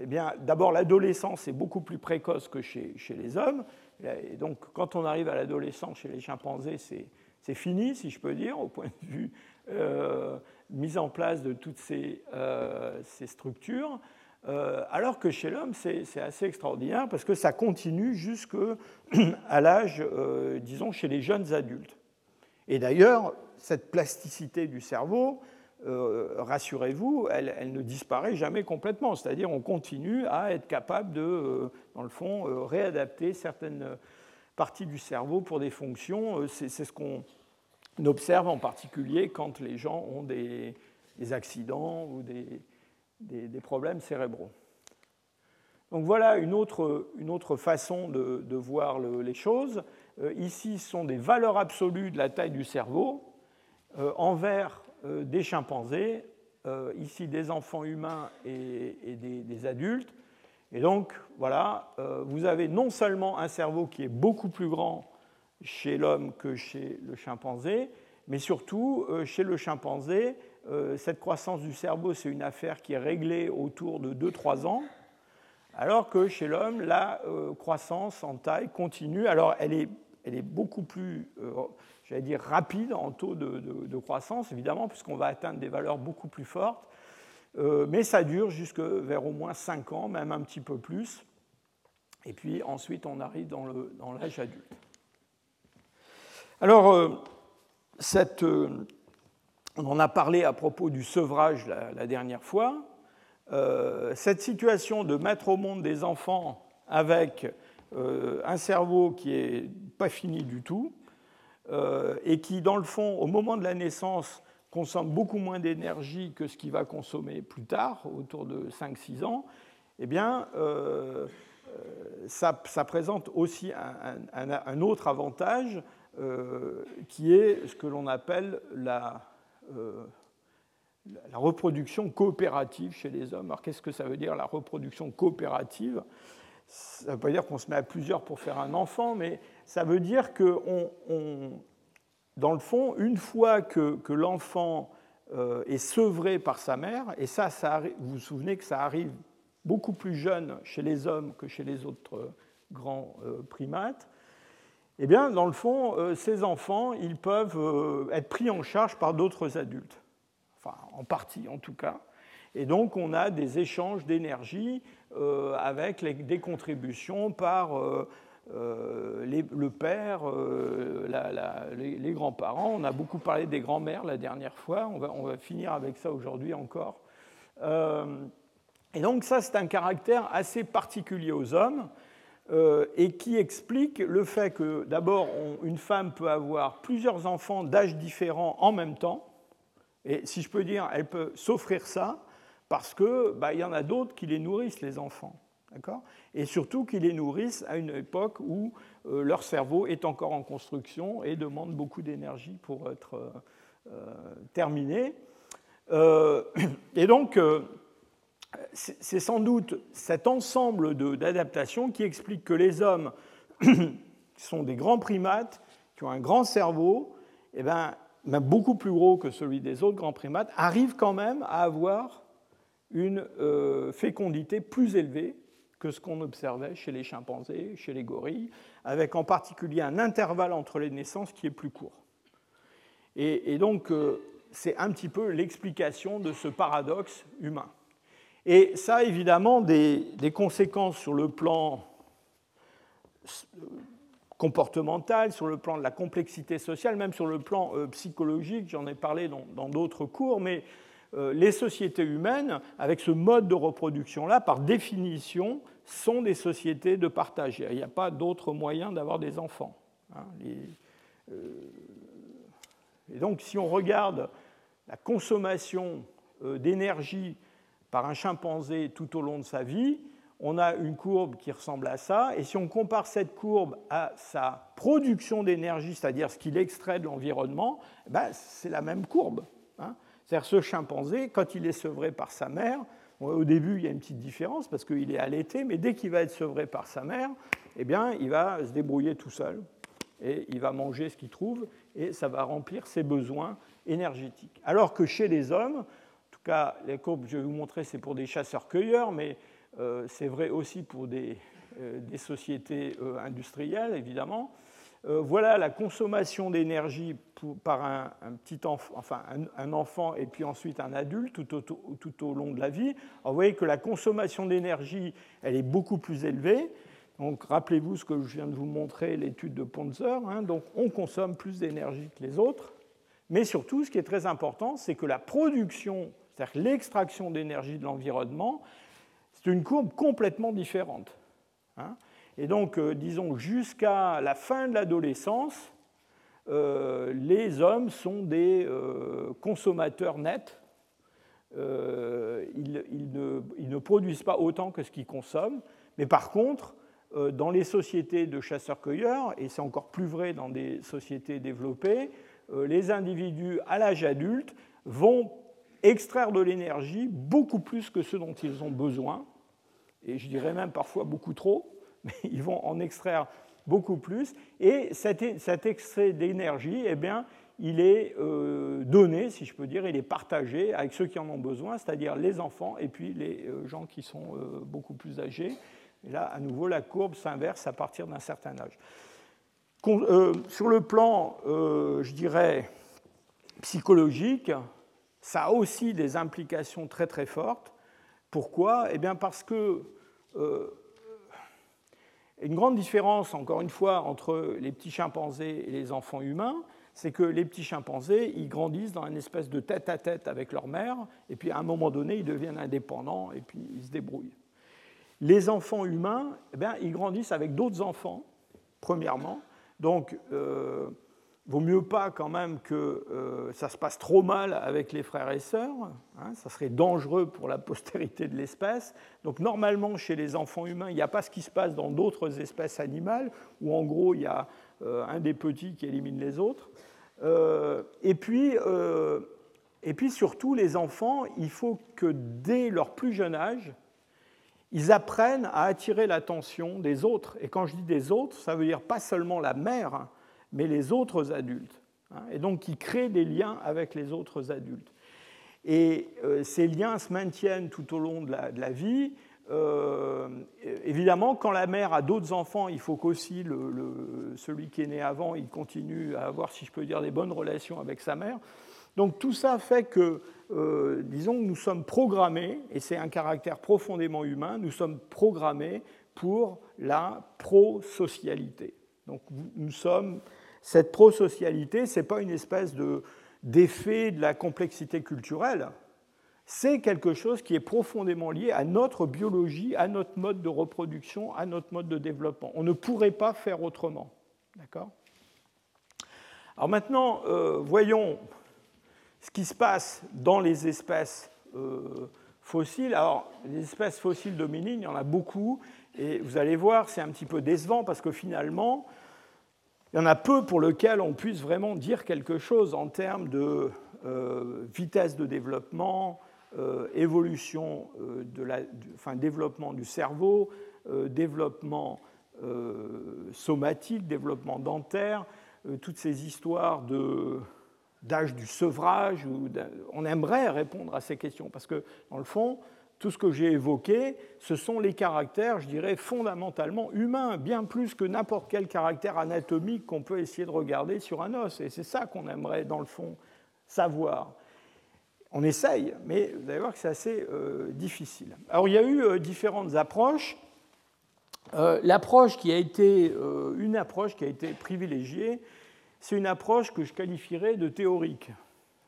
eh d'abord, l'adolescence est beaucoup plus précoce que chez, chez, les hommes. Et donc, quand on arrive à l'adolescence chez les chimpanzés, c'est fini, si je peux dire, au point de vue euh, mise en place de toutes ces, euh, structures. Euh, alors que chez l'homme, c'est assez extraordinaire parce que ça continue jusqu'à l'âge, disons, chez les jeunes adultes. Et d'ailleurs, cette plasticité du cerveau, euh, rassurez-vous, elle, ne disparaît jamais complètement. C'est-à-dire on continue à être capable de, euh, dans le fond, euh, réadapter certaines parties du cerveau pour des fonctions. C'est ce qu'on observe en particulier quand les gens ont des, accidents ou des, problèmes cérébraux. Donc voilà une autre, une autre façon de, voir les choses. ici, ce sont des valeurs absolues de la taille du cerveau. Euh, envers euh, des chimpanzés, euh, ici des enfants humains et, des, adultes. Et donc, voilà, vous avez non seulement un cerveau qui est beaucoup plus grand chez l'homme que chez le chimpanzé, mais surtout, chez le chimpanzé, cette croissance du cerveau, c'est une affaire qui est réglée autour de 2-3 ans, alors que chez l'homme, la croissance en taille continue. Alors, elle est, elle est beaucoup plus j'allais dire, rapide en taux de, croissance, évidemment, puisqu'on va atteindre des valeurs beaucoup plus fortes. Euh, mais ça dure jusque vers au moins 5 ans, même un petit peu plus. Et puis ensuite, on arrive dans l'âge adulte. Alors, euh, euh, on en a parlé à propos du sevrage la, dernière fois. cette situation de mettre au monde des enfants avec un cerveau qui n'est pas fini du tout, euh, et qui, dans le fond, au moment de la naissance, consomme beaucoup moins d'énergie que ce qu'il va consommer plus tard, autour de 5-6 ans, eh bien, euh, euh, ça, présente aussi un, autre avantage qui est ce que l'on appelle la, la, reproduction coopérative chez les hommes. Alors, qu'est-ce que ça veut dire la reproduction coopérative? Ça ne veut pas dire qu'on se met à plusieurs pour faire un enfant, mais ça veut dire que, dans le fond, une fois que, l'enfant euh, est sevré par sa mère, et ça, vous vous souvenez que ça arrive beaucoup plus jeune chez les hommes que chez les autres euh, grands euh, primates, eh bien, dans le fond, ces enfants, ils peuvent être pris en charge par d'autres adultes, en partie en tout cas. Et donc, on a des échanges d'énergie avec des contributions par euh, le père, euh, les, grands-parents. On a beaucoup parlé des grands-mères la dernière fois. On va, finir avec ça aujourd'hui encore. Euh, et donc ça, c'est un caractère assez particulier aux hommes et qui explique le fait que d'abord, une femme peut avoir plusieurs enfants d'âge différents en même temps. Et si je peux dire, elle peut s'offrir ça parce qu'il bah, y en a d'autres qui les nourrissent, les enfants et surtout qu'ils les nourrissent à une époque où euh, leur cerveau est encore en construction et demande beaucoup d'énergie pour être euh, euh, terminé. et donc, c'est sans doute cet ensemble d'adaptations qui explique que les hommes sont des grands primates, qui ont un grand cerveau, et eh ben, même beaucoup plus gros que celui des autres grands primates, arrivent quand même à avoir une fécondité plus élevée que ce qu'on observait chez les chimpanzés, chez les gorilles, avec en particulier un intervalle entre les naissances qui est plus court. Et, donc, euh, c'est un petit peu l'explication de ce paradoxe humain. Et ça a évidemment des, conséquences sur le plan euh, comportemental, sur le plan de la complexité sociale, même sur le plan euh, psychologique, j'en ai parlé dans d'autres cours, mais les sociétés humaines, avec ce mode de reproduction-là, par définition, sont des sociétés de partage. Il n'y a pas d'autre moyen d'avoir des enfants. Hein. et donc, si on regarde la consommation d'énergie par un chimpanzé tout au long de sa vie, on a une courbe qui ressemble à ça. Et si on compare cette courbe à sa production d'énergie, c'est-à-dire ce qu'il extrait de l'environnement, eh ben, c'est la même courbe. Hein. C'est-à-dire ce chimpanzé, quand il est sevré par sa mère, au début il y a une petite différence parce qu'il est allaité, mais dès qu'il va être sevré par sa mère, eh bien, il va se débrouiller tout seul et il va manger ce qu'il trouve et ça va remplir ses besoins énergétiques. Alors que chez les hommes, cas, les courbes que je vais vous montrer, c'est pour des chasseurs-cueilleurs, mais euh, c'est vrai aussi pour des, euh, sociétés euh, industrielles, évidemment. voilà la consommation d'énergie par un, petit enfant, enfin un, enfant et puis ensuite un adulte tout au, tout au long de la vie. vous voyez que la consommation d'énergie, elle est beaucoup plus élevée. Donc, rappelez-vous ce que je viens de vous montrer, l'étude de Ponzer. Hein. donc, on consomme plus d'énergie que les autres. Mais surtout, ce qui est très important, c'est que la production c'est-à-dire que l'extraction d'énergie de l'environnement, c'est une courbe complètement différente. Hein. et donc, euh, disons, jusqu'à la fin de l'adolescence, euh, les hommes sont des euh, consommateurs nets. Ils, ne, ils, ne, produisent pas autant que ce qu'ils consomment. Mais par contre, dans les sociétés de chasseurs-cueilleurs, et c'est encore plus vrai dans des sociétés développées, les individus à l'âge adulte vont extraire de l'énergie beaucoup plus que ce dont ils ont besoin, et je dirais même parfois beaucoup trop, mais ils vont en extraire beaucoup plus, et cet, cet extrait d'énergie, eh bien, il est euh, donné, si je peux dire, il est partagé avec ceux qui en ont besoin, c'est-à-dire les enfants et puis les euh, gens qui sont euh, beaucoup plus âgés. Et là, à nouveau, la courbe s'inverse à partir d'un certain âge. sur le plan, je dirais, psychologique, ça a aussi des implications très très fortes. Pourquoi? Eh bien parce que euh, une grande différence, encore une fois, entre les petits chimpanzés et les enfants humains, c'est que les petits chimpanzés, ils grandissent dans une espèce de tête-à-tête avec leur mère, et puis à un moment donné, ils deviennent indépendants, et puis ils se débrouillent. Les enfants humains, eh bien, ils grandissent avec d'autres enfants, premièrement. Donc, euh, vaut mieux pas quand même que euh, ça se passe trop mal avec les frères et sœurs, hein, ça serait dangereux pour la postérité de l'espèce. Donc normalement, chez les enfants humains, il n'y a pas ce qui se passe dans d'autres espèces animales, où en gros, il y a euh, un des petits qui élimine les autres. Euh, et, puis, et puis surtout, les enfants, il faut que dès leur plus jeune âge, ils apprennent à attirer l'attention des autres. Et quand je dis des autres, ça veut dire pas seulement la mère, hein, mais les autres adultes. Hein, et donc qui créent des liens avec les autres adultes. Et euh, ces liens se maintiennent tout au long de la, vie. Euh, évidemment, quand la mère a d'autres enfants, il faut qu'aussi le, celui qui est né avant, il continue à avoir, si je peux dire, des bonnes relations avec sa mère. Donc tout ça fait que, euh, disons, nous sommes programmés, et c'est un caractère profondément humain, nous sommes programmés pour la prosocialité. Donc nous sommes cette prosocialité, ce n'est pas une espèce d'effet de, la complexité culturelle, c'est quelque chose qui est profondément lié à notre biologie, à notre mode de reproduction, à notre mode de développement. On ne pourrait pas faire autrement. D'accord? Alors maintenant, euh, voyons ce qui se passe dans les espèces euh, fossiles. Alors, les espèces fossiles dominines, il y en a beaucoup, et vous allez voir, c'est un petit peu décevant parce que finalement, il y en a peu pour lesquels on puisse vraiment dire quelque chose en termes de euh, vitesse de développement, euh, évolution euh, de la, enfin, développement du cerveau, développement somatique, développement dentaire, toutes ces histoires de, d'âge du sevrage. on aimerait répondre à ces questions parce que, dans le fond, tout ce que j'ai évoqué, ce sont les caractères, je dirais, fondamentalement humains, bien plus que n'importe quel caractère anatomique qu'on peut essayer de regarder sur un os. Et c'est ça qu'on aimerait, dans le fond, savoir. On essaye, mais vous allez voir que c'est assez euh, difficile. Alors, il y a eu euh, différentes approches. Euh, l'approche qui a été, une approche qui a été privilégiée, c'est une approche que je qualifierais de théorique.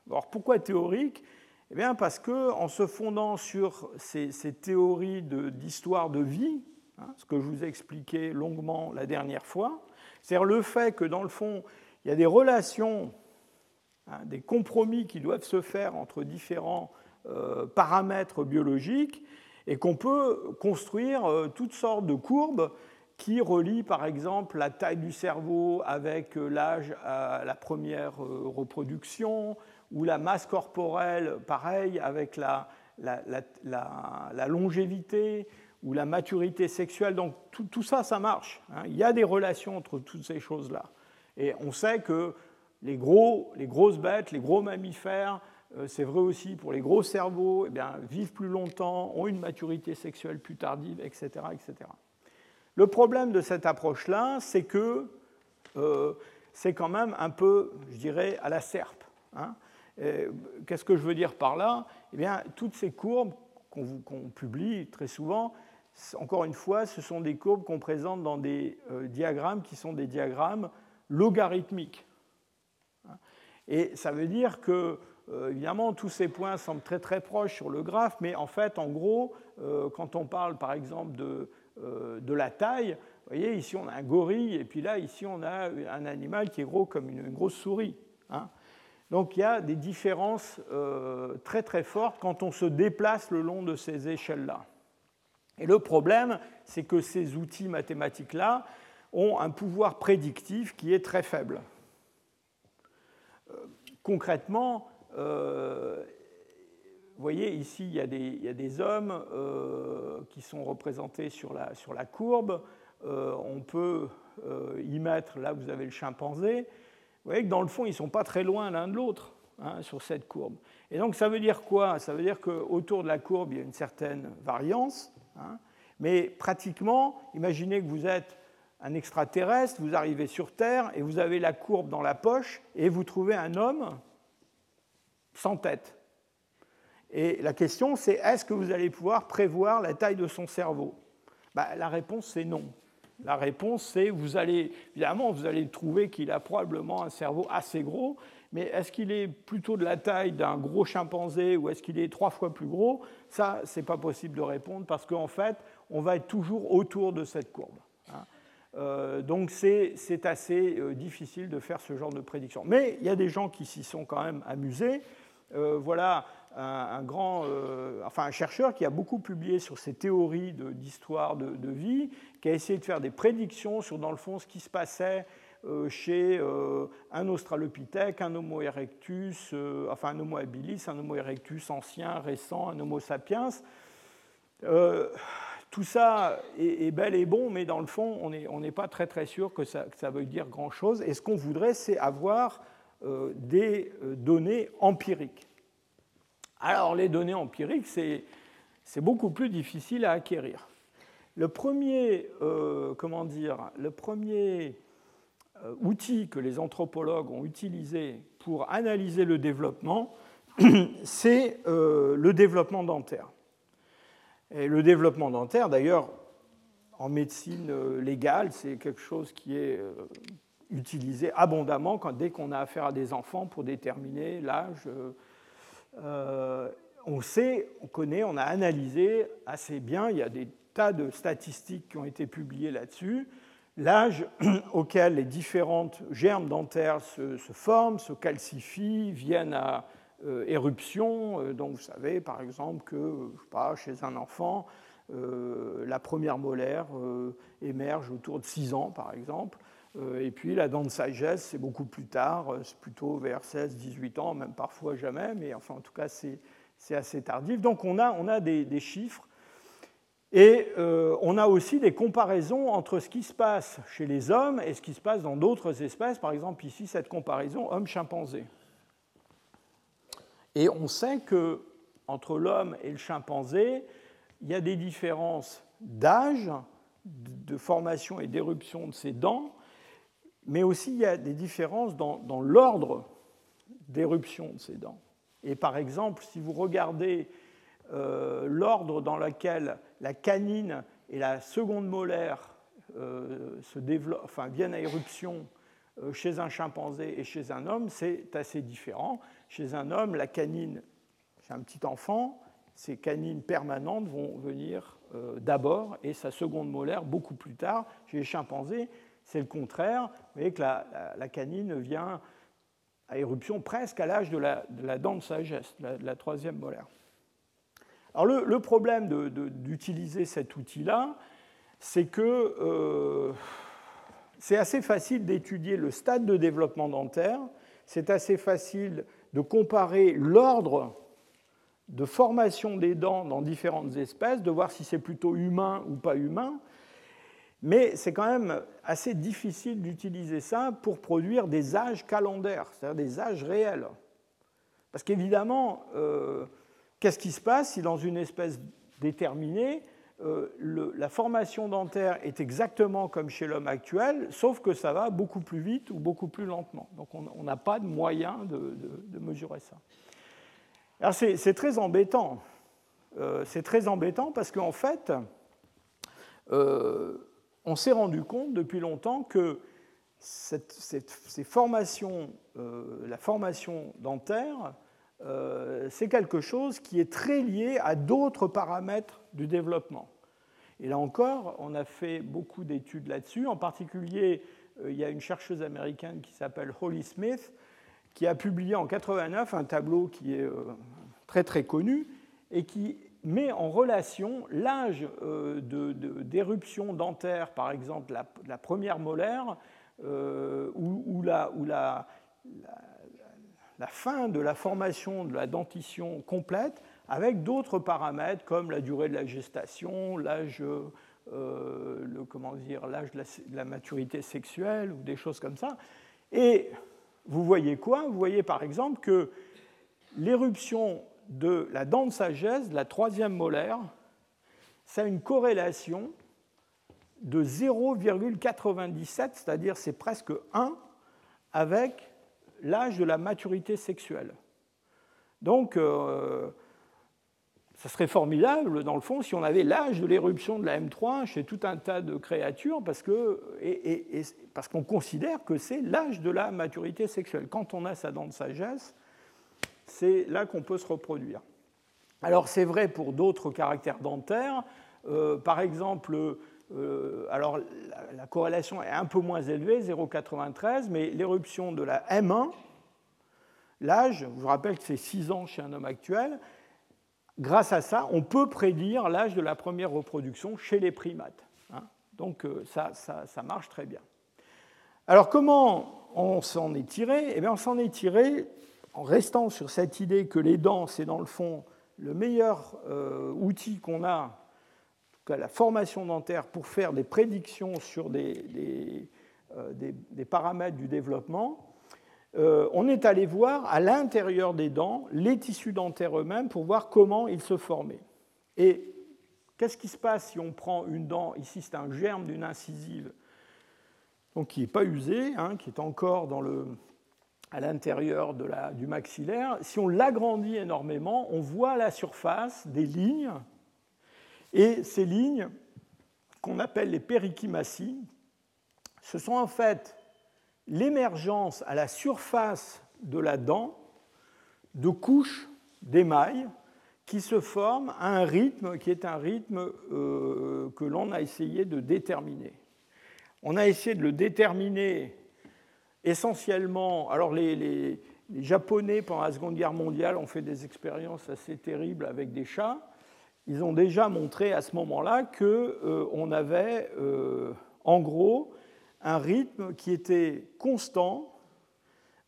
Alors, pourquoi théorique? Eh bien parce qu'en se fondant sur ces, théories d'histoire de, vie, hein, ce que je vous ai expliqué longuement la dernière fois, c'est-à-dire le fait que dans le fond, il y a des relations, hein, des compromis qui doivent se faire entre différents euh, paramètres biologiques, et qu'on peut construire euh, toutes sortes de courbes qui relient par exemple la taille du cerveau avec euh, l'âge à la première reproduction, ou la masse corporelle, pareil, avec la, longévité ou la maturité sexuelle. Donc tout, ça, ça marche. Hein. Il y a des relations entre toutes ces choses-là. Et on sait que les, gros, les grosses bêtes, les gros mammifères, euh, c'est vrai aussi pour les gros cerveaux, eh vivent plus longtemps, ont une maturité sexuelle plus tardive, etc. etc. Le problème de cette approche-là, c'est que euh, c'est quand même un peu, je dirais, à la serpe. Hein. Qu'est-ce que je veux dire par là? Eh bien, toutes ces courbes qu'on publie très souvent, encore une fois, ce sont des courbes qu'on présente dans des euh, diagrammes qui sont des diagrammes logarithmiques. Et ça veut dire que, euh, évidemment, tous ces points semblent très très proches sur le graphe, mais en fait, en gros, euh, quand on parle par exemple de, de, la taille, vous voyez, ici on a un gorille, et puis là, ici on a un animal qui est gros comme une, grosse souris. Hein. Donc il y a des différences euh, très très fortes quand on se déplace le long de ces échelles-là. Et le problème, c'est que ces outils mathématiques-là ont un pouvoir prédictif qui est très faible. Euh, concrètement, euh, vous voyez, ici, il y a des, hommes qui sont représentés sur la courbe. on peut y mettre, là vous avez le chimpanzé, vous voyez que dans le fond, ils ne sont pas très loin l'un de l'autre hein, sur cette courbe. Et donc ça veut dire quoi? Ça veut dire qu'autour de la courbe, il y a une certaine variance. Hein. mais pratiquement, imaginez que vous êtes un extraterrestre, vous arrivez sur Terre et vous avez la courbe dans la poche et vous trouvez un homme sans tête. Et la question, c'est est-ce que vous allez pouvoir prévoir la taille de son cerveau? Bah, La réponse, c'est non. La réponse, c'est vous allez, évidemment, vous allez trouver qu'il a probablement un cerveau assez gros, mais est-ce qu'il est plutôt de la taille d'un gros chimpanzé ou est-ce qu'il est trois fois plus gros? Ça, ce n'est pas possible de répondre parce qu'en fait, on va être toujours autour de cette courbe. Hein. Euh, donc c'est assez euh, difficile de faire ce genre de prédiction. Mais il y a des gens qui s'y sont quand même amusés. Euh, voilà un, grand, enfin un chercheur qui a beaucoup publié sur ces théories d'histoire de, vie, qui a essayé de faire des prédictions sur, dans le fond, ce qui se passait euh, chez euh, un Australopithèque, un Homo erectus, enfin un Homo habilis, un Homo erectus ancien, récent, un Homo sapiens. tout ça est, bel et bon, mais dans le fond, on n'est pas très très sûr que ça, que ça veuille dire grand-chose. Et ce qu'on voudrait, c'est avoir des données empiriques. Alors les données empiriques, c'est beaucoup plus difficile à acquérir. Le premier, euh, comment dire, le premier euh, outil que les anthropologues ont utilisé pour analyser le développement, c'est euh, le développement dentaire. Et le développement dentaire, d'ailleurs, en médecine légale, c'est quelque chose qui est utilisé abondamment quand, dès qu'on a affaire à des enfants pour déterminer l'âge on sait, on connaît, on a analysé assez bien, il y a des tas de statistiques qui ont été publiées là-dessus, l'âge auquel les différentes germes dentaires se, forment, se calcifient, viennent à euh, éruption. Euh, donc vous savez par exemple que sais pas, chez un enfant, la première molaire émerge autour de 6 ans par exemple. Et puis la dent de sagesse, c'est beaucoup plus tard, c'est plutôt vers 16, 18 ans, même parfois jamais, mais enfin en tout cas c'est assez tardif. Donc on a, on a des, chiffres et euh, on a aussi des comparaisons entre ce qui se passe chez les hommes et ce qui se passe dans d'autres espèces. Par exemple ici cette comparaison homme-chimpanzé. Et on sait que entre l'homme et le chimpanzé, il y a des différences d'âge, de formation et d'éruption de ces dents, mais aussi il y a des différences dans, l'ordre d'éruption de ces dents. Et par exemple, si vous regardez euh, l'ordre dans lequel la canine et la seconde molaire euh, se enfin, viennent à éruption euh, chez un chimpanzé et chez un homme, c'est assez différent. Chez un homme, la canine chez un petit enfant, ces canines permanentes vont venir d'abord et sa seconde molaire beaucoup plus tard. Chez les chimpanzés, c'est le contraire. Vous voyez que la, canine vient à éruption presque à l'âge de la, dent de sagesse, de la, troisième molaire. Alors le, problème d'utiliser cet outil-là, c'est que euh, c'est assez facile d'étudier le stade de développement dentaire, c'est assez facile de comparer l'ordre de formation des dents dans différentes espèces, de voir si c'est plutôt humain ou pas humain. Mais c'est quand même assez difficile d'utiliser ça pour produire des âges calendaires, c'est-à-dire des âges réels. Parce qu'évidemment, euh, qu'est-ce qui se passe si dans une espèce déterminée, euh, la formation dentaire est exactement comme chez l'homme actuel, sauf que ça va beaucoup plus vite ou beaucoup plus lentement. Donc on n'a pas de moyen de mesurer ça. Alors c'est très embêtant. Euh, c'est très embêtant parce qu'en fait, euh, on s'est rendu compte depuis longtemps que ces formations, la formation dentaire, c'est quelque chose qui est très lié à d'autres paramètres du développement. Et là encore, on a fait beaucoup d'études là-dessus. En particulier, il y a une chercheuse américaine qui s'appelle Holly Smith qui a publié en 89 un tableau qui est euh, très très connu et qui met en relation l'âge euh, d'éruption dentaire, par exemple la, première molaire, euh, ou, la, fin de la formation de la dentition complète, avec d'autres paramètres comme la durée de la gestation, l'âge le, comment de, la maturité sexuelle ou des choses comme ça. Et vous voyez quoi? Vous voyez par exemple que l'éruption de la dent de sagesse, la troisième molaire, ça a une corrélation de 0,97, c'est-à-dire c'est presque 1 avec l'âge de la maturité sexuelle. Donc, euh, ça serait formidable, dans le fond, si on avait l'âge de l'éruption de la M3 chez tout un tas de créatures, parce qu'on parce qu'on considère que c'est l'âge de la maturité sexuelle. Quand on a sa dent de sagesse, c'est là qu'on peut se reproduire. Alors c'est vrai pour d'autres caractères dentaires. Euh, par exemple, euh, alors la, la, corrélation est un peu moins élevée, 0,93, mais l'éruption de la M1, l'âge, je vous rappelle que c'est 6 ans chez un homme actuel, grâce à ça, on peut prédire l'âge de la première reproduction chez les primates. Hein. Donc euh, ça, ça, marche très bien. Alors comment on s'en est tiré? Eh bien, on s'en est tiré en restant sur cette idée que les dents, c'est dans le fond le meilleur euh, outil qu'on a, la formation dentaire, pour faire des prédictions sur des, euh, paramètres du développement. Euh, on est allé voir à l'intérieur des dents les tissus dentaires eux-mêmes pour voir comment ils se formaient. Et qu'est-ce qui se passe si on prend une dent, ici c'est un germe d'une incisive, donc qui n'est pas usé, hein, qui est encore à l'intérieur du maxillaire, si on l'agrandit énormément, on voit à la surface des lignes, et ces lignes, qu'on appelle les périchimaties, ce sont en fait l'émergence à la surface de la dent de couches d'émail qui se forment à un rythme qui est un rythme euh, que l'on a essayé de déterminer. On a essayé de le déterminer essentiellement. Alors, les, les Japonais, pendant la Seconde Guerre mondiale, ont fait des expériences assez terribles avec des chats. Ils ont déjà montré à ce moment-là qu'on euh, avait, euh, en gros, un rythme qui était constant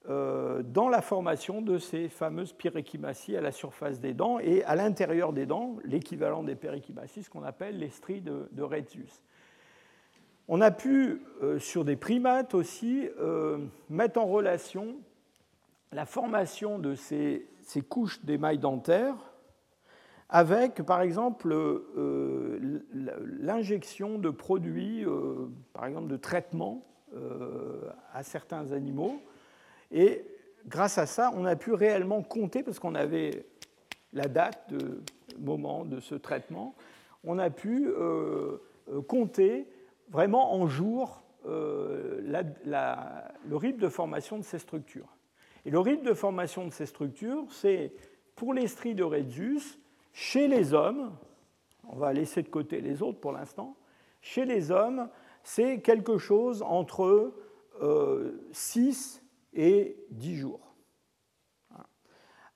euh, dans la formation de ces fameuses périchimaties à la surface des dents et à l'intérieur des dents, l'équivalent des périchimaties, ce qu'on appelle les stries de, de On a pu, sur des primates aussi, mettre en relation la formation de ces, ces couches d'émail dentaire avec, par exemple, euh, l'injection de produits, euh, par exemple, de traitement euh, à certains animaux. Et grâce à ça, on a pu réellement compter, parce qu'on avait la date de moment de ce traitement, on a pu compter vraiment en jours le rythme de formation de ces structures. Et le rythme de formation de ces structures, c'est pour les stries de Redius, chez les hommes, on va laisser de côté les autres pour l'instant, chez les hommes, c'est quelque chose entre 6 euh, et 10 jours.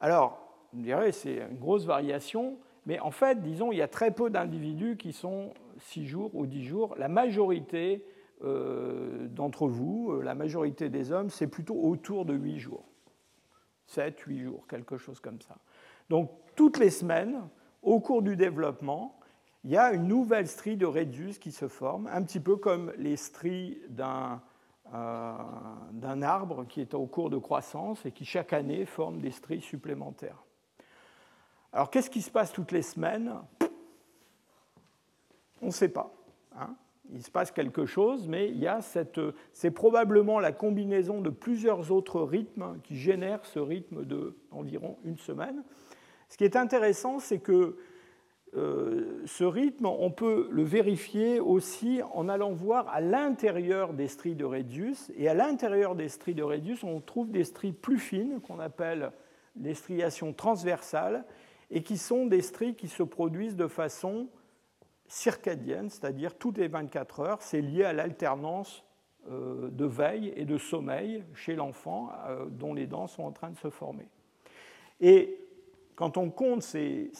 Alors, on dirait c'est une grosse variation, mais en fait, disons, il y a très peu d'individus qui sont 6 jours ou 10 jours. La majorité euh, d'entre vous, euh, la majorité des hommes, c'est plutôt autour de 8 jours. 7, 8 jours, quelque chose comme ça. Donc toutes les semaines, au cours du développement, il y a une nouvelle strie de Redius qui se forme, un petit peu comme les stries d'un euh, arbre qui est au cours de croissance et qui chaque année forme des stries supplémentaires. Alors qu'est-ce qui se passe toutes les semaines? On ne sait pas. Hein. il se passe quelque chose, mais il y a cette, c'est probablement la combinaison de plusieurs autres rythmes qui génèrent ce rythme de environ une semaine. Ce qui est intéressant, c'est que euh, ce rythme, on peut le vérifier aussi en allant voir à l'intérieur des stries de Redius. Et à l'intérieur des stries de Redius, on trouve des stries plus fines qu'on appelle les striations transversales et qui sont des stries qui se produisent de façon circadienne, c'est-à-dire toutes les 24 heures. C'est lié à l'alternance euh, de veille et de sommeil chez l'enfant euh, dont les dents sont en train de se former. Et quand on compte ces,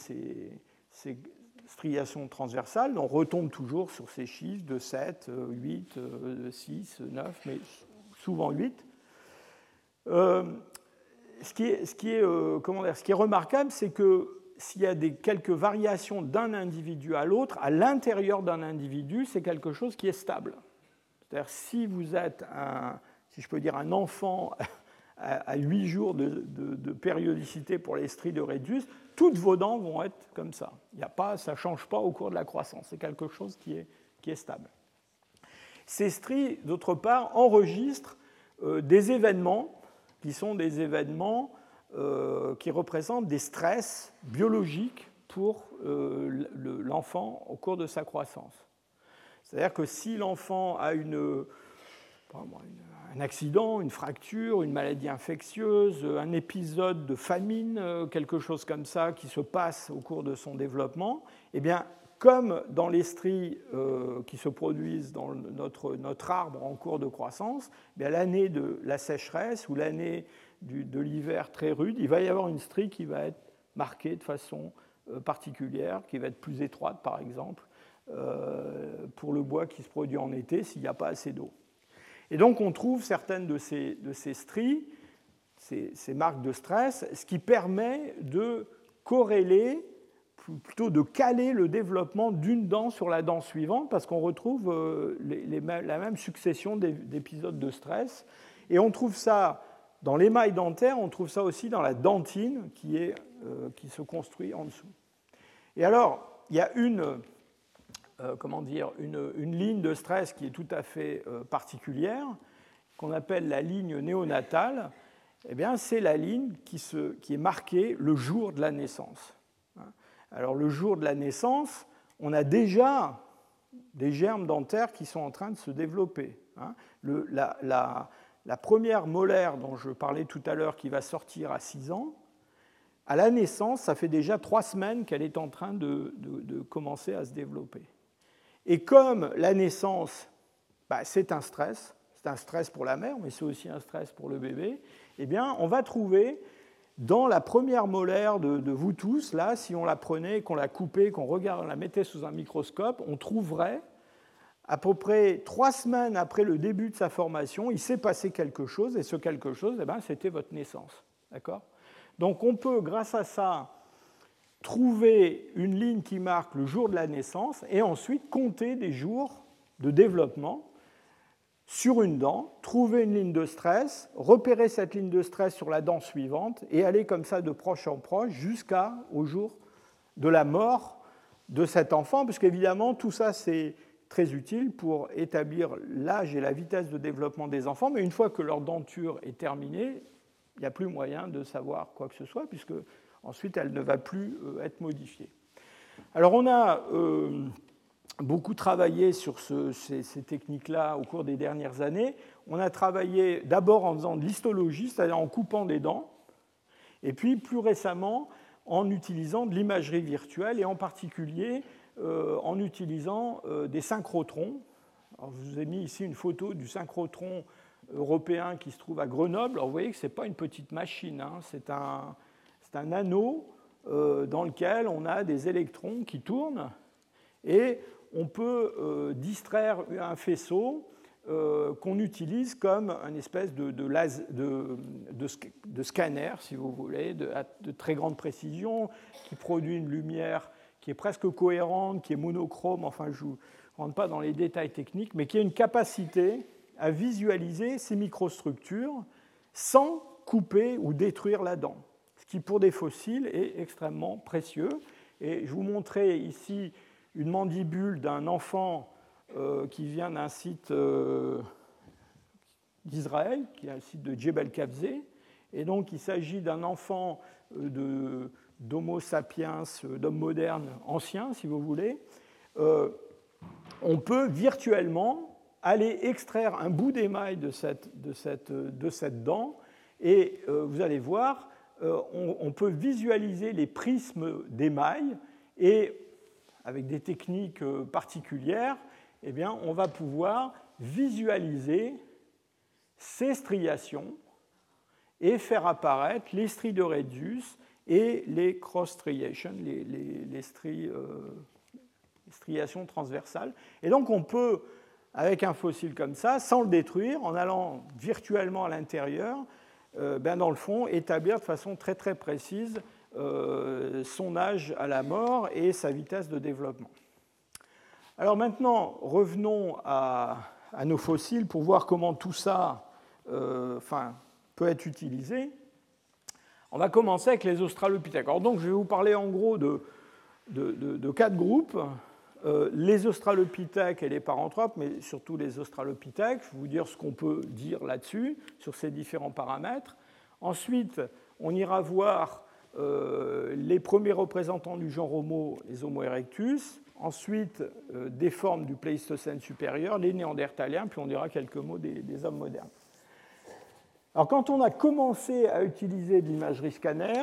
striations transversales, on retombe toujours sur ces chiffres de 7, 8, 6, 9, mais souvent 8. Euh, euh, ce qui est remarquable, c'est que s'il y a quelques variations d'un individu à l'autre, à l'intérieur d'un individu, c'est quelque chose qui est stable. C'est-à-dire si vous êtes si je peux dire, un enfant à 8 jours de, périodicité pour les stries de Redius, toutes vos dents vont être comme ça. Y a pas, ça ne change pas au cours de la croissance. C'est quelque chose qui est, qui est stable. Ces stries, d'autre part, enregistrent euh, des événements qui sont des événements euh, qui représentent des stress biologiques pour euh, l'enfant au cours de sa croissance. C'est-à-dire que si l'enfant a une, un accident, une fracture, une maladie infectieuse, un épisode de famine, euh, quelque chose comme ça qui se passe au cours de son développement, eh bien, comme dans les stries euh, qui se produisent dans notre, arbre en cours de croissance, eh l'année de la sécheresse ou l'année de l'hiver très rude, il va y avoir une strie qui va être marquée de façon euh, particulière, qui va être plus étroite par exemple, pour le bois qui se produit en été s'il n'y a pas assez d'eau. Et donc on trouve certaines de ces, de ces stries, ces, marques de stress, ce qui permet de corréler, plutôt de caler le développement d'une dent sur la dent suivante, parce qu'on retrouve euh, la même succession d'épisodes de stress. Et on trouve ça dans l'émail dentaire, on trouve ça aussi dans la dentine qui, est, euh, qui se construit en dessous. Et alors, il y a une euh, comment dire, une, ligne de stress qui est tout à fait euh, particulière, qu'on appelle la ligne néonatale, eh bien, c'est la ligne qui, se, qui, est marquée le jour de la naissance. Alors, le jour de la naissance, on a déjà des germes dentaires qui sont en train de se développer. Hein. La, première molaire dont je parlais tout à l'heure, qui va sortir à 6 ans, à la naissance, ça fait déjà trois semaines qu'elle est en train de, de commencer à se développer. Et comme la naissance, bah, c'est un stress, c'est un stress pour la mère, mais c'est aussi un stress pour le bébé, eh bien, on va trouver dans la première molaire de, vous tous, là, si on la prenait, qu'on la coupait, qu'on regarde, on la mettait sous un microscope, on trouverait à peu près trois semaines après le début de sa formation, il s'est passé quelque chose, et ce quelque chose, eh ben, c'était votre naissance. D'accord? Donc on peut, grâce à ça, trouver une ligne qui marque le jour de la naissance et ensuite compter des jours de développement sur une dent, trouver une ligne de stress, repérer cette ligne de stress sur la dent suivante et aller comme ça de proche en proche jusqu'au jour de la mort de cet enfant, parce qu'évidemment tout ça c'est très utile pour établir l'âge et la vitesse de développement des enfants, mais une fois que leur denture est terminée, il n'y a plus moyen de savoir quoi que ce soit, puisque ensuite elle ne va plus euh, être modifiée. Alors on a euh, beaucoup travaillé sur ces, techniques-là au cours des dernières années. On a travaillé d'abord en faisant de l'histologie, c'est-à-dire en coupant des dents, et puis plus récemment en utilisant de l'imagerie virtuelle et en particulier en utilisant des synchrotrons. je vous ai mis ici une photo du synchrotron européen qui se trouve à Grenoble. Alors, vous voyez que ce n'est pas une petite machine, hein. c'est un, un, anneau dans lequel on a des électrons qui tournent et on peut euh, distraire un faisceau euh, qu'on utilise comme un espèce de, de, scanner, si vous voulez, de, très grande précision, qui produit une lumière qui est presque cohérente, qui est monochrome, enfin je ne rentre pas dans les détails techniques, mais qui a une capacité à visualiser ces microstructures sans couper ou détruire la dent, qui pour des fossiles est extrêmement précieux. Et je vous montrais ici une mandibule d'un enfant euh, qui vient d'un site euh, d'Israël, qui est un site de Jebel Kabzeh. Et donc, il s'agit d'un enfant euh, d'Homo sapiens, d'homme moderne ancien, si vous voulez. on peut virtuellement aller extraire un bout d'émail de cette, dent, et vous allez voir, on, on, peut visualiser les prismes d'émail, et avec des techniques euh, particulières, eh bien, on va pouvoir visualiser ces striations et faire apparaître les stries de Redius et les cross striations, les, euh, striations transversales. Et donc on peut, avec un fossile comme ça, sans le détruire, en allant virtuellement à l'intérieur, euh, ben, dans le fond, établir de façon très très précise euh, son âge à la mort et sa vitesse de développement. Alors maintenant, revenons à, nos fossiles pour voir comment tout ça euh, peut être utilisé. On va commencer avec les australopithèques. Donc, je vais vous parler en gros de, de, quatre groupes. Euh, les australopithèques et les paranthropes, mais surtout les australopithèques. Je vais vous dire ce qu'on peut dire là-dessus, sur ces différents paramètres. Ensuite, on ira voir euh, les premiers représentants du genre Homo, les Homo erectus, ensuite euh, des formes du Pléistocène supérieur, les Néandertaliens, puis on dira quelques mots des, hommes modernes. Alors quand on a commencé à utiliser de l'imagerie scanner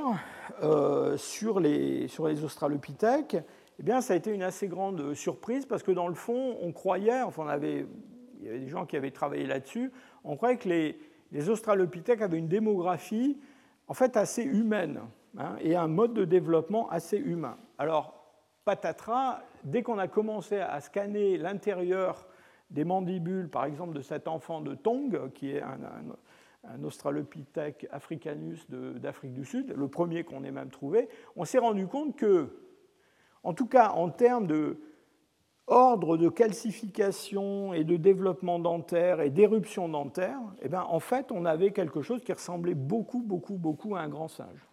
sur, les, sur les australopithèques, eh bien, ça a été une assez grande surprise parce que dans le fond, on croyait, enfin il y avait des gens qui avaient travaillé là-dessus, on croyait que les, les australopithèques avaient une démographie en fait assez humaine. Hein, et un mode de développement assez humain. Alors, patatras, dès qu'on a commencé à scanner l'intérieur des mandibules, par exemple, de cet enfant de Tong, qui est un, Australopithèque africanus d'Afrique du Sud, le premier qu'on ait même trouvé, on s'est rendu compte que, en tout cas en termes de ordre de calcification et de développement dentaire et d'éruption dentaire, eh bien, en fait, on avait quelque chose qui ressemblait beaucoup, beaucoup, beaucoup à un grand singe.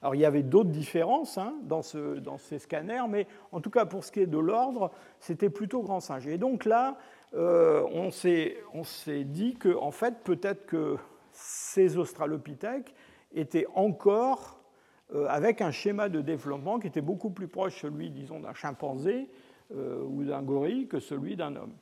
Alors il y avait d'autres différences hein, dans, ces scanners, mais en tout cas pour ce qui est de l'ordre, c'était plutôt grand singe. Et donc là, euh, on s'est dit que en fait peut-être que ces australopithèques étaient encore avec un schéma de développement qui était beaucoup plus proche celui, disons, d'un chimpanzé euh, ou d'un gorille que celui d'un homme.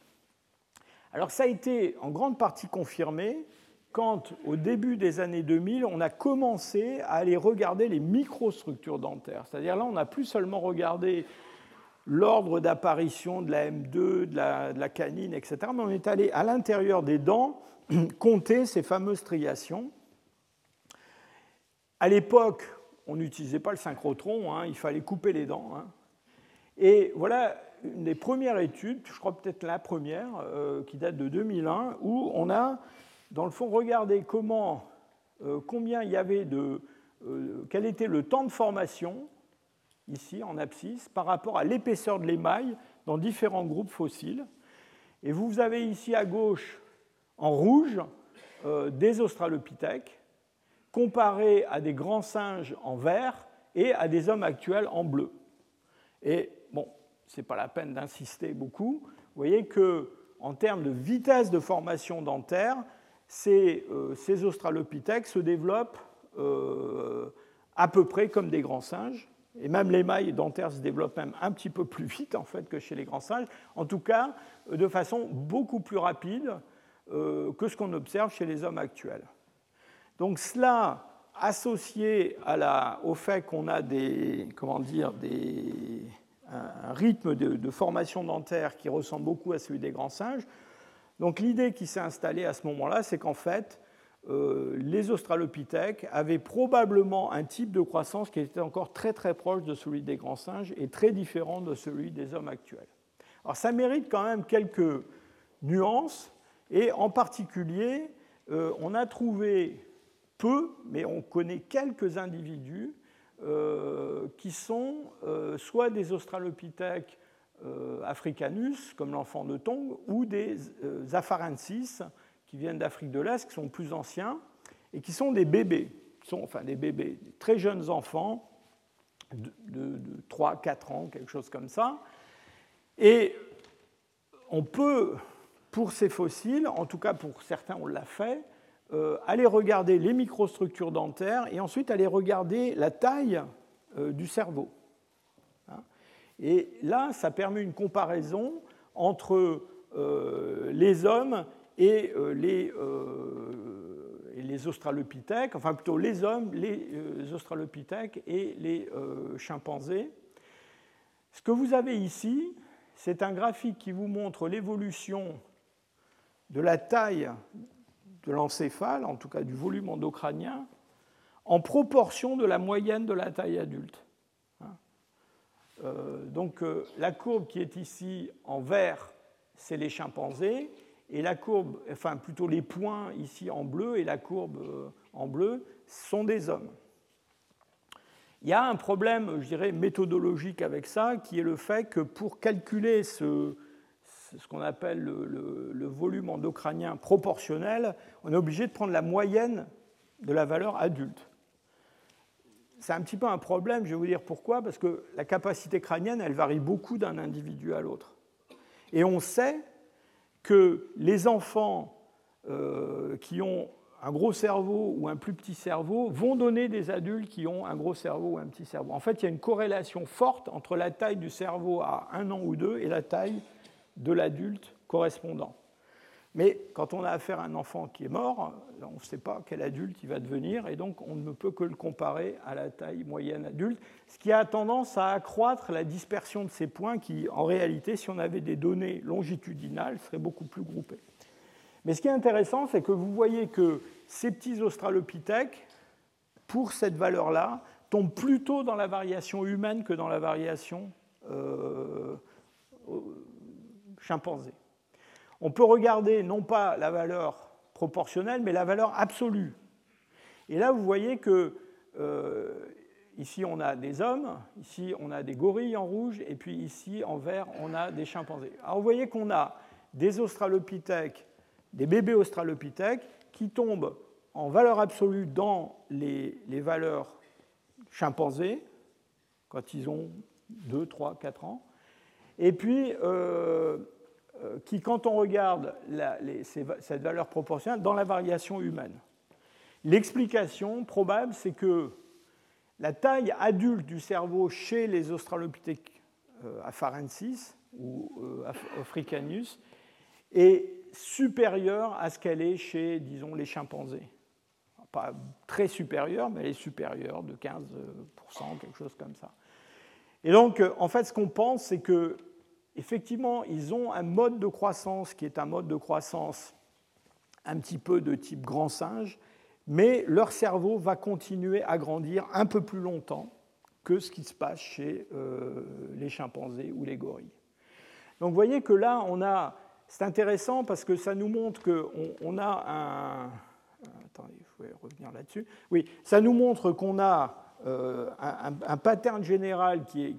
Alors ça a été en grande partie confirmé quand, au début des années 2000, on a commencé à aller regarder les microstructures dentaires. C'est-à-dire là, on n'a plus seulement regardé l'ordre d'apparition de la M2, de la, canine, etc., mais on est allé à l'intérieur des dents compter ces fameuses striations. À l'époque, on n'utilisait pas le synchrotron, hein, il fallait couper les dents. Hein. Et voilà une des premières études, je crois peut-être la première, euh, qui date de 2001, où on a dans le fond, comment, euh, combien il y avait de, euh, quel était le temps de formation, ici en abscisse, par rapport à l'épaisseur de l'émail dans différents groupes fossiles. Et vous avez ici à gauche, en rouge, des australopithèques, comparés à des grands singes en vert et à des hommes actuels en bleu. Et bon, ce n'est pas la peine d'insister beaucoup. Vous voyez que en termes de vitesse de formation dentaire, euh, ces, australopithèques se développent euh, à peu près comme des grands singes, et même l'émail dentaire se développe même un petit peu plus vite en fait que chez les grands singes, en tout cas de façon beaucoup plus rapide euh, que ce qu'on observe chez les hommes actuels. Donc cela associé au fait qu'on a des, comment dire, un, rythme de, de, formation dentaire qui ressemble beaucoup à celui des grands singes. Donc l'idée qui s'est installée à ce moment-là, c'est qu'en fait, euh, les australopithèques avaient probablement un type de croissance qui était encore très très proche de celui des grands singes et très différent de celui des hommes actuels. Alors ça mérite quand même quelques nuances, et en particulier, euh, on a trouvé peu, mais on connaît quelques individus euh, qui sont soit des australopithèques africanus, comme l'enfant de Tong, ou des afarensis, qui viennent d'Afrique de l'Est, qui sont plus anciens, et qui sont des bébés, sont, enfin des bébés, des très jeunes enfants, de, de, 3-4 ans, quelque chose comme ça. Et on peut, pour ces fossiles, en tout cas pour certains on l'a fait, euh, aller regarder les microstructures dentaires et ensuite aller regarder la taille euh, du cerveau. Hein. Et là, ça permet une comparaison entre euh, les hommes et les, euh, les australopithèques, enfin plutôt les hommes, les australopithèques et les chimpanzés. Ce que vous avez ici, c'est un graphique qui vous montre l'évolution de la taille de l'encéphale, en tout cas du volume endocranien, en proportion de la moyenne de la taille adulte. Hein. donc la courbe qui est ici en vert, c'est les chimpanzés, et la courbe, enfin plutôt les points ici en bleu et la courbe euh, en bleu sont des hommes. Il y a un problème, je dirais, méthodologique avec ça, qui est le fait que pour calculer ce, ce qu'on appelle le, volume endocranien proportionnel, on est obligé de prendre la moyenne de la valeur adulte. C'est un petit peu un problème, je vais vous dire pourquoi, parce que la capacité crânienne, elle varie beaucoup d'un individu à l'autre. Et on sait que les enfants euh, qui ont un gros cerveau ou un plus petit cerveau vont donner des adultes qui ont un gros cerveau ou un petit cerveau. En fait, il y a une corrélation forte entre la taille du cerveau à un an ou deux et la taille de l'adulte correspondant. Mais quand on a affaire à un enfant qui est mort, on ne sait pas quel adulte il va devenir, et donc on ne peut que le comparer à la taille moyenne adulte, ce qui a tendance à accroître la dispersion de ces points qui, en réalité, si on avait des données longitudinales, seraient beaucoup plus groupées. Mais ce qui est intéressant, c'est que vous voyez que ces petits australopithèques, pour cette valeur-là, tombent plutôt dans la variation humaine que dans la variation euh, on peut regarder non pas la valeur proportionnelle, mais la valeur absolue. Et là, vous voyez que euh, ici, on a des hommes, ici, on a des gorilles en rouge, et puis ici, en vert, on a des chimpanzés. Alors, vous voyez qu'on a des australopithèques, des bébés australopithèques, qui tombent en valeur absolue dans les, valeurs chimpanzés, quand ils ont 2, 3, 4 ans. Et puis, euh, euh, qui, quand on regarde cette valeur proportionnelle, dans la variation humaine. L'explication probable, c'est que la taille adulte du cerveau chez les Australopithèques afarensis ou euh, africanus est supérieure à ce qu'elle est chez, disons, les chimpanzés. Pas très supérieure, mais elle est supérieure de 15%, quelque chose comme ça. Et donc, en fait, ce qu'on pense, c'est que effectivement, ils ont un mode de croissance qui est un mode de croissance un petit peu de type grand singe, mais leur cerveau va continuer à grandir un peu plus longtemps que ce qui se passe chez euh, les chimpanzés ou les gorilles. Donc vous voyez que là, on a, c'est intéressant parce que ça nous montre qu'on on a un, attendez, je vais revenir là-dessus. Oui, ça nous montre qu'on a euh, un, pattern général qui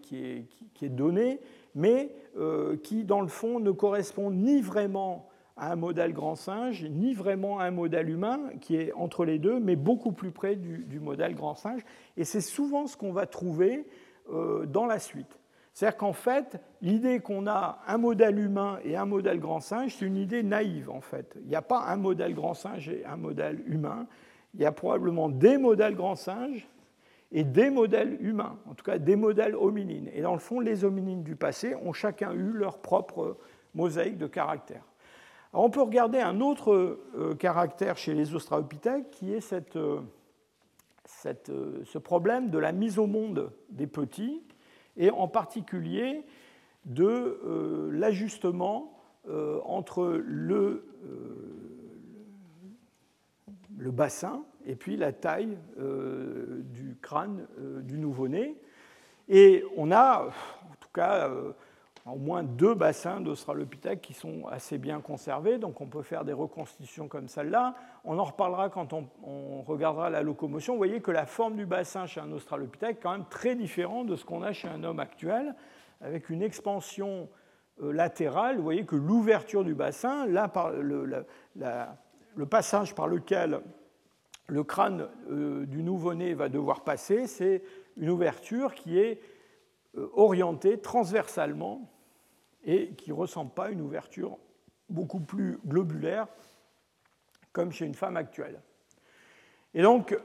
est donné, mais euh, qui, dans le fond, ne correspond ni vraiment à un modèle grand singe, ni vraiment à un modèle humain, qui est entre les deux, mais beaucoup plus près du, modèle grand singe. Et c'est souvent ce qu'on va trouver euh, dans la suite. C'est-à-dire qu'en fait, l'idée qu'on a un modèle humain et un modèle grand singe, c'est une idée naïve, en fait. Il n'y a pas un modèle grand singe et un modèle humain. Il y a probablement des modèles grand singe et des modèles humains, en tout cas des modèles hominines. Et dans le fond, les hominines du passé ont chacun eu leur propre mosaïque de caractères. on peut regarder un autre euh, caractère chez les australopithèques qui est cette, euh, ce problème de la mise au monde des petits, et en particulier de l'ajustement entre le, le bassin et puis la taille du crâne du nouveau-né. Et on a, en tout cas, au moins deux bassins d'Australopithèque qui sont assez bien conservés, donc on peut faire des reconstitutions comme celle-là. On en reparlera quand on, regardera la locomotion. Vous voyez que la forme du bassin chez un Australopithèque est quand même très différente de ce qu'on a chez un homme actuel, avec une expansion euh, latérale. Vous voyez que l'ouverture du bassin, là, le, passage par lequel le crâne euh, du nouveau-né va devoir passer, c'est une ouverture qui est euh, orientée transversalement et qui ne ressemble pas à une ouverture beaucoup plus globulaire comme chez une femme actuelle. Et donc,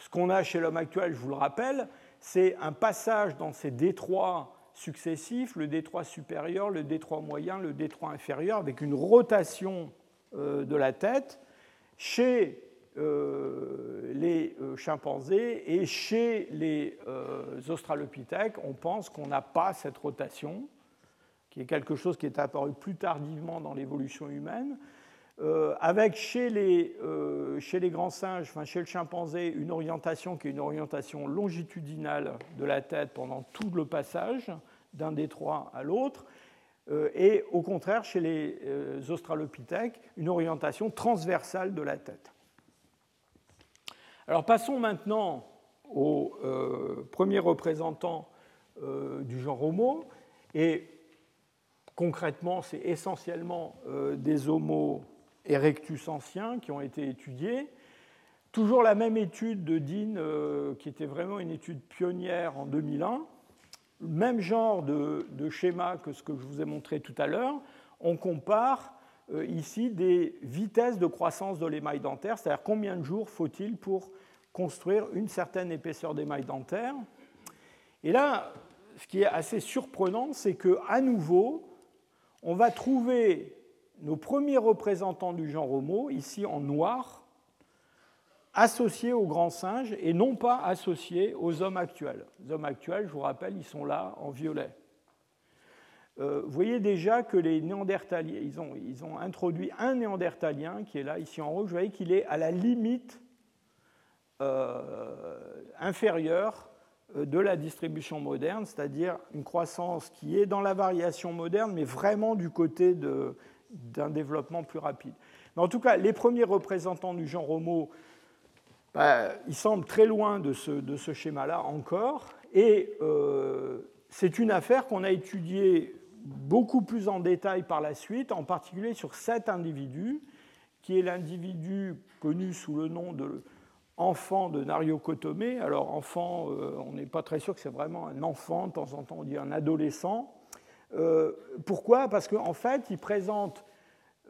ce qu'on a chez l'homme actuel, je vous le rappelle, c'est un passage dans ces détroits successifs, le détroit supérieur, le détroit moyen, le détroit inférieur, avec une rotation euh, de la tête. Chez euh, les euh, chimpanzés. Et chez les australopithèques, on pense qu'on n'a pas cette rotation qui est quelque chose qui est apparu plus tardivement dans l'évolution humaine, euh, avec chez les, euh, chez les grands singes, enfin chez le chimpanzé, une orientation qui est une orientation longitudinale de la tête pendant tout le passage d'un détroit à l'autre, euh, et au contraire chez les australopithèques, une orientation transversale de la tête. Alors passons maintenant au premier représentant du genre Homo, et Concrètement, c'est essentiellement euh, des Homo erectus anciens qui ont été étudiés. Toujours la même étude de Dean, euh, qui était vraiment une étude pionnière en 2001. Même genre de, schéma que ce que je vous ai montré tout à l'heure. On compare euh, ici des vitesses de croissance de l'émail dentaire, c'est-à-dire combien de jours faut-il pour construire une certaine épaisseur d'émail dentaire. Et là, ce qui est assez surprenant, c'est qu'à nouveau, on va trouver nos premiers représentants du genre Homo, ici en noir, associés aux grands singes et non pas associés aux hommes actuels. Les hommes actuels, je vous rappelle, ils sont là en violet. Euh, vous voyez déjà que les néandertaliens, ils ont, introduit un néandertalien qui est là, ici en rouge, vous voyez qu'il est à la limite euh, inférieure euh, de la distribution moderne, c'est-à-dire une croissance qui est dans la variation moderne, mais vraiment du côté d'un développement plus rapide. Mais en tout cas, les premiers représentants du genre Homo, bah, ils semblent très loin de ce, schéma-là encore, et c'est une affaire qu'on a étudiée beaucoup plus en détail par la suite, en particulier sur cet individu, qui est l'individu connu sous le nom de enfant de Nario Kotome. Alors, enfant, euh, on n'est pas très sûr que c'est vraiment un enfant, de temps en temps on dit un adolescent. Euh, pourquoi? Parce qu'en fait, il présente.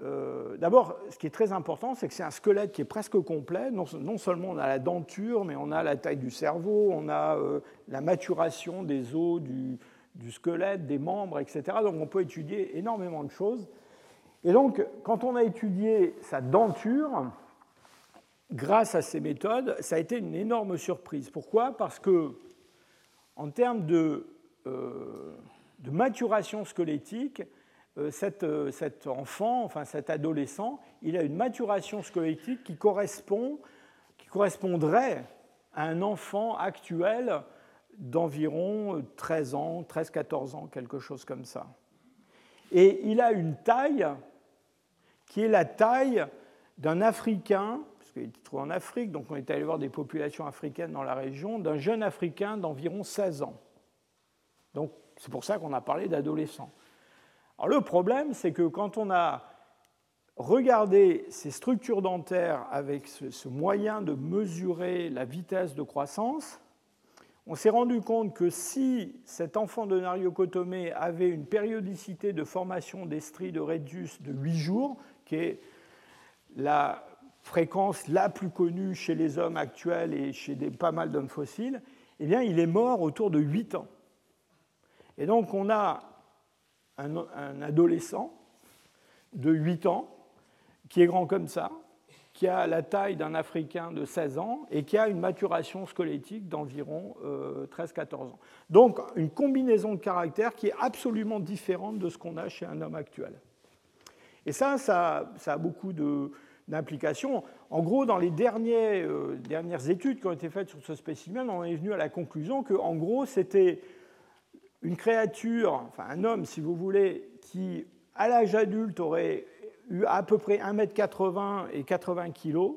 Euh, d'abord, ce qui est très important, c'est que c'est un squelette qui est presque complet. Non, seulement on a la denture, mais on a la taille du cerveau, on a la maturation des os du, du, squelette, des membres, etc. Donc on peut étudier énormément de choses. Et donc, quand on a étudié sa denture, grâce à ces méthodes, ça a été une énorme surprise. Pourquoi? Parce que, en termes de, euh, maturation squelettique, euh, euh, cet, enfant, enfin cet adolescent, il a une maturation squelettique qui, correspond, qui correspondrait à un enfant actuel d'environ 13 ans, 13-14 ans, quelque chose comme ça. Et il a une taille qui est la taille d'un Africain il était trouvé en Afrique, donc on est allé voir des populations africaines dans la région, d'un jeune Africain d'environ 16 ans. Donc c'est pour ça qu'on a parlé d'adolescent. Alors le problème, c'est que quand on a regardé ces structures dentaires avec ce, moyen de mesurer la vitesse de croissance, on s'est rendu compte que si cet enfant de Nariocotomé avait une périodicité de formation d'estrie de Redus de 8 jours, qui est la fréquence la plus connue chez les hommes actuels et chez pas mal d'hommes fossiles, eh bien, il est mort autour de 8 ans. Et donc, on a un, adolescent de 8 ans qui est grand comme ça, qui a la taille d'un Africain de 16 ans et qui a une maturation squelettique d'environ 13-14 ans. Donc une combinaison de caractères qui est absolument différente de ce qu'on a chez un homme actuel. Et ça, ça, a beaucoup d'implications. En gros, dans les dernières études qui ont été faites sur ce spécimen, on est venu à la conclusion que, en gros, c'était une créature, enfin un homme si vous voulez, qui à l'âge adulte aurait à peu près 1m80 et 80 kg,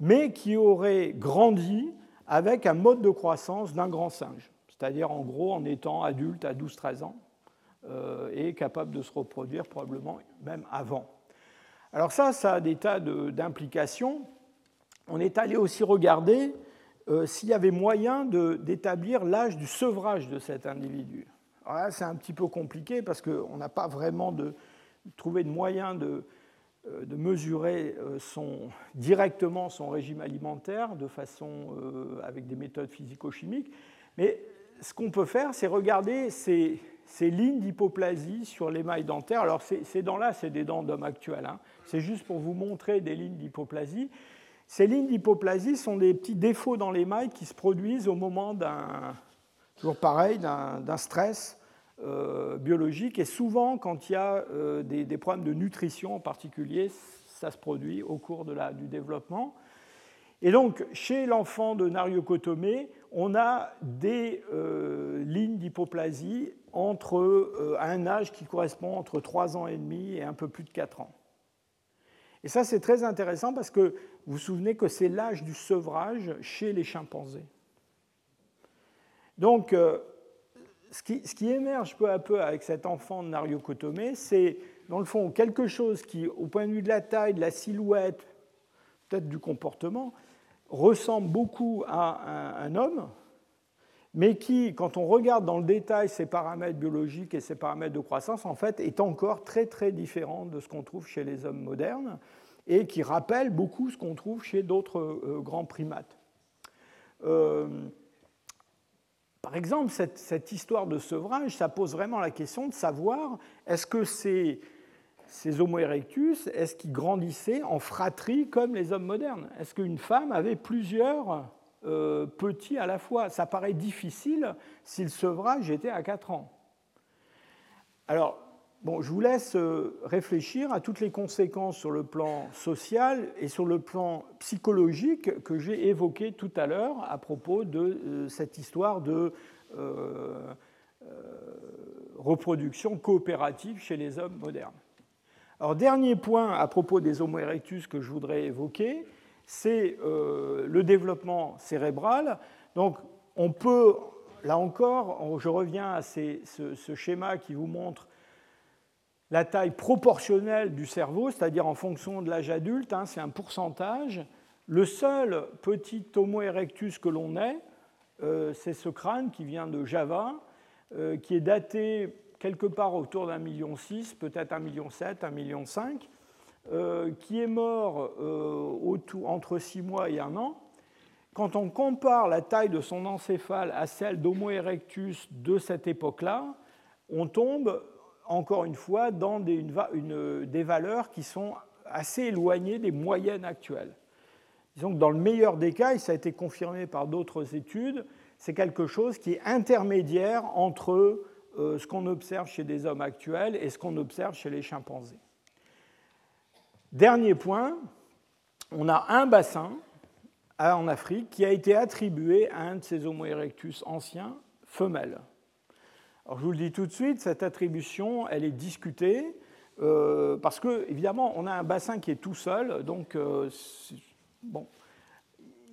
mais qui aurait grandi avec un mode de croissance d'un grand singe, c'est-à-dire en gros en étant adulte à 12-13 ans euh, et capable de se reproduire probablement même avant. Alors ça, ça a des tas d'implications. On est allé aussi regarder euh, s'il y avait moyen d'établir l'âge du sevrage de cet individu. Alors là, c'est un petit peu compliqué parce qu'on n'a pas vraiment de, trouvé de moyen de, euh, de mesurer euh, son, directement son régime alimentaire de façon avec des méthodes physico-chimiques. Mais ce qu'on peut faire, c'est regarder ces, ces lignes d'hypoplasie sur l'émail dentaire. Alors ces, dents-là, c'est des dents d'homme actuel. Hein. C'est juste pour vous montrer des lignes d'hypoplasie. Ces lignes d'hypoplasie sont des petits défauts dans l'émail qui se produisent au moment d'un, toujours pareil, d'un stress euh, biologique. Et souvent, quand il y a euh, des, problèmes de nutrition en particulier, ça se produit au cours de la, du développement. Et donc, chez l'enfant de Kotome, on a des euh, lignes d'hypoplasie entre un âge qui correspond entre 3 ans et demi et un peu plus de 4 ans. Et ça, c'est très intéressant parce que vous vous souvenez que c'est l'âge du sevrage chez les chimpanzés. Donc, euh, ce, qui, émerge peu à peu avec cet enfant de Nario Kotome, c'est, dans le fond, quelque chose qui, au point de vue de la taille, de la silhouette, peut-être du comportement, ressemble beaucoup à un, homme, mais qui, quand on regarde dans le détail ses paramètres biologiques et ses paramètres de croissance, en fait, est encore très très différent de ce qu'on trouve chez les hommes modernes et qui rappelle beaucoup ce qu'on trouve chez d'autres euh, grands primates. Euh, par exemple, cette, histoire de sevrage, ça pose vraiment la question de savoir est-ce que ces, Homo erectus, est-ce qu'ils grandissaient en fratrie comme les hommes modernes? Est-ce qu'une femme avait plusieurs euh, petits à la fois? Ça paraît difficile si le sevrage était à 4 ans. Alors, Bon, je vous laisse euh, réfléchir à toutes les conséquences sur le plan social et sur le plan psychologique que j'ai évoqué tout à l'heure à propos de euh, cette histoire de euh, reproduction coopérative chez les hommes modernes. Alors, dernier point à propos des Homo erectus que je voudrais évoquer, c'est le développement cérébral. Donc, on peut, là encore, je reviens à ce schéma qui vous montre la taille proportionnelle du cerveau, c'est-à-dire en fonction de l'âge adulte, hein, c'est un pourcentage. Le seul petit Homo erectus que l'on ait, euh, c'est ce crâne qui vient de Java, euh, qui est daté quelque part autour d'un million six, peut-être un million sept, un million cinq, euh, qui est mort entre six mois et un an. Quand on compare la taille de son encéphale à celle d'Homo erectus de cette époque-là, on tombe encore une fois, dans des, valeurs qui sont assez éloignées des moyennes actuelles. Disons que dans le meilleur des cas, et ça a été confirmé par d'autres études, c'est quelque chose qui est intermédiaire entre euh, ce qu'on observe chez des hommes actuels et ce qu'on observe chez les chimpanzés. Dernier point, on a un bassin en Afrique qui a été attribué à un de ces Homo erectus anciens, femelles. Alors, je vous le dis tout de suite, cette attribution, elle est discutée, euh, parce que, évidemment, on a un bassin qui est tout seul, donc, euh, bon,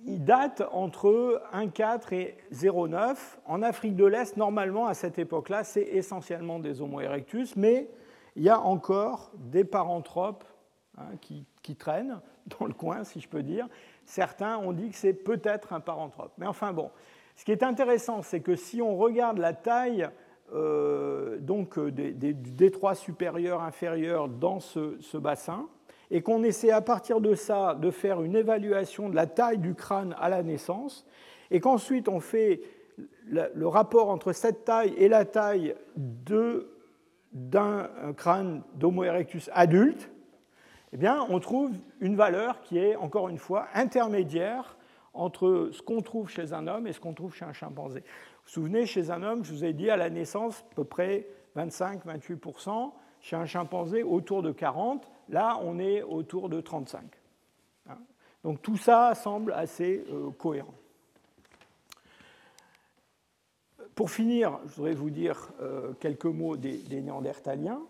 il date entre 1,4 et 0,9. En Afrique de l'Est, normalement, à cette époque-là, c'est essentiellement des Homo erectus, mais il y a encore des paranthropes hein, qui, qui, traînent dans le coin, si je peux dire. Certains ont dit que c'est peut-être un paranthrope. Mais enfin, bon. Ce qui est intéressant, c'est que si on regarde la taille euh, donc euh, des, des, du détroit supérieur inférieur dans ce, bassin et qu'on essaie à partir de ça de faire une évaluation de la taille du crâne à la naissance et qu'ensuite on fait le, rapport entre cette taille et la taille d'un crâne d'Homo erectus adulte eh bien, on trouve une valeur qui est, encore une fois, intermédiaire entre ce qu'on trouve chez un homme et ce qu'on trouve chez un chimpanzé. Vous vous souvenez, chez un homme, je vous ai dit à la naissance, à peu près 25-28%, chez un chimpanzé, autour de 40%, là, on est autour de 35%. Hein. Donc tout ça semble assez euh, cohérent. Pour finir, je voudrais vous dire euh, quelques mots des, Néandertaliens.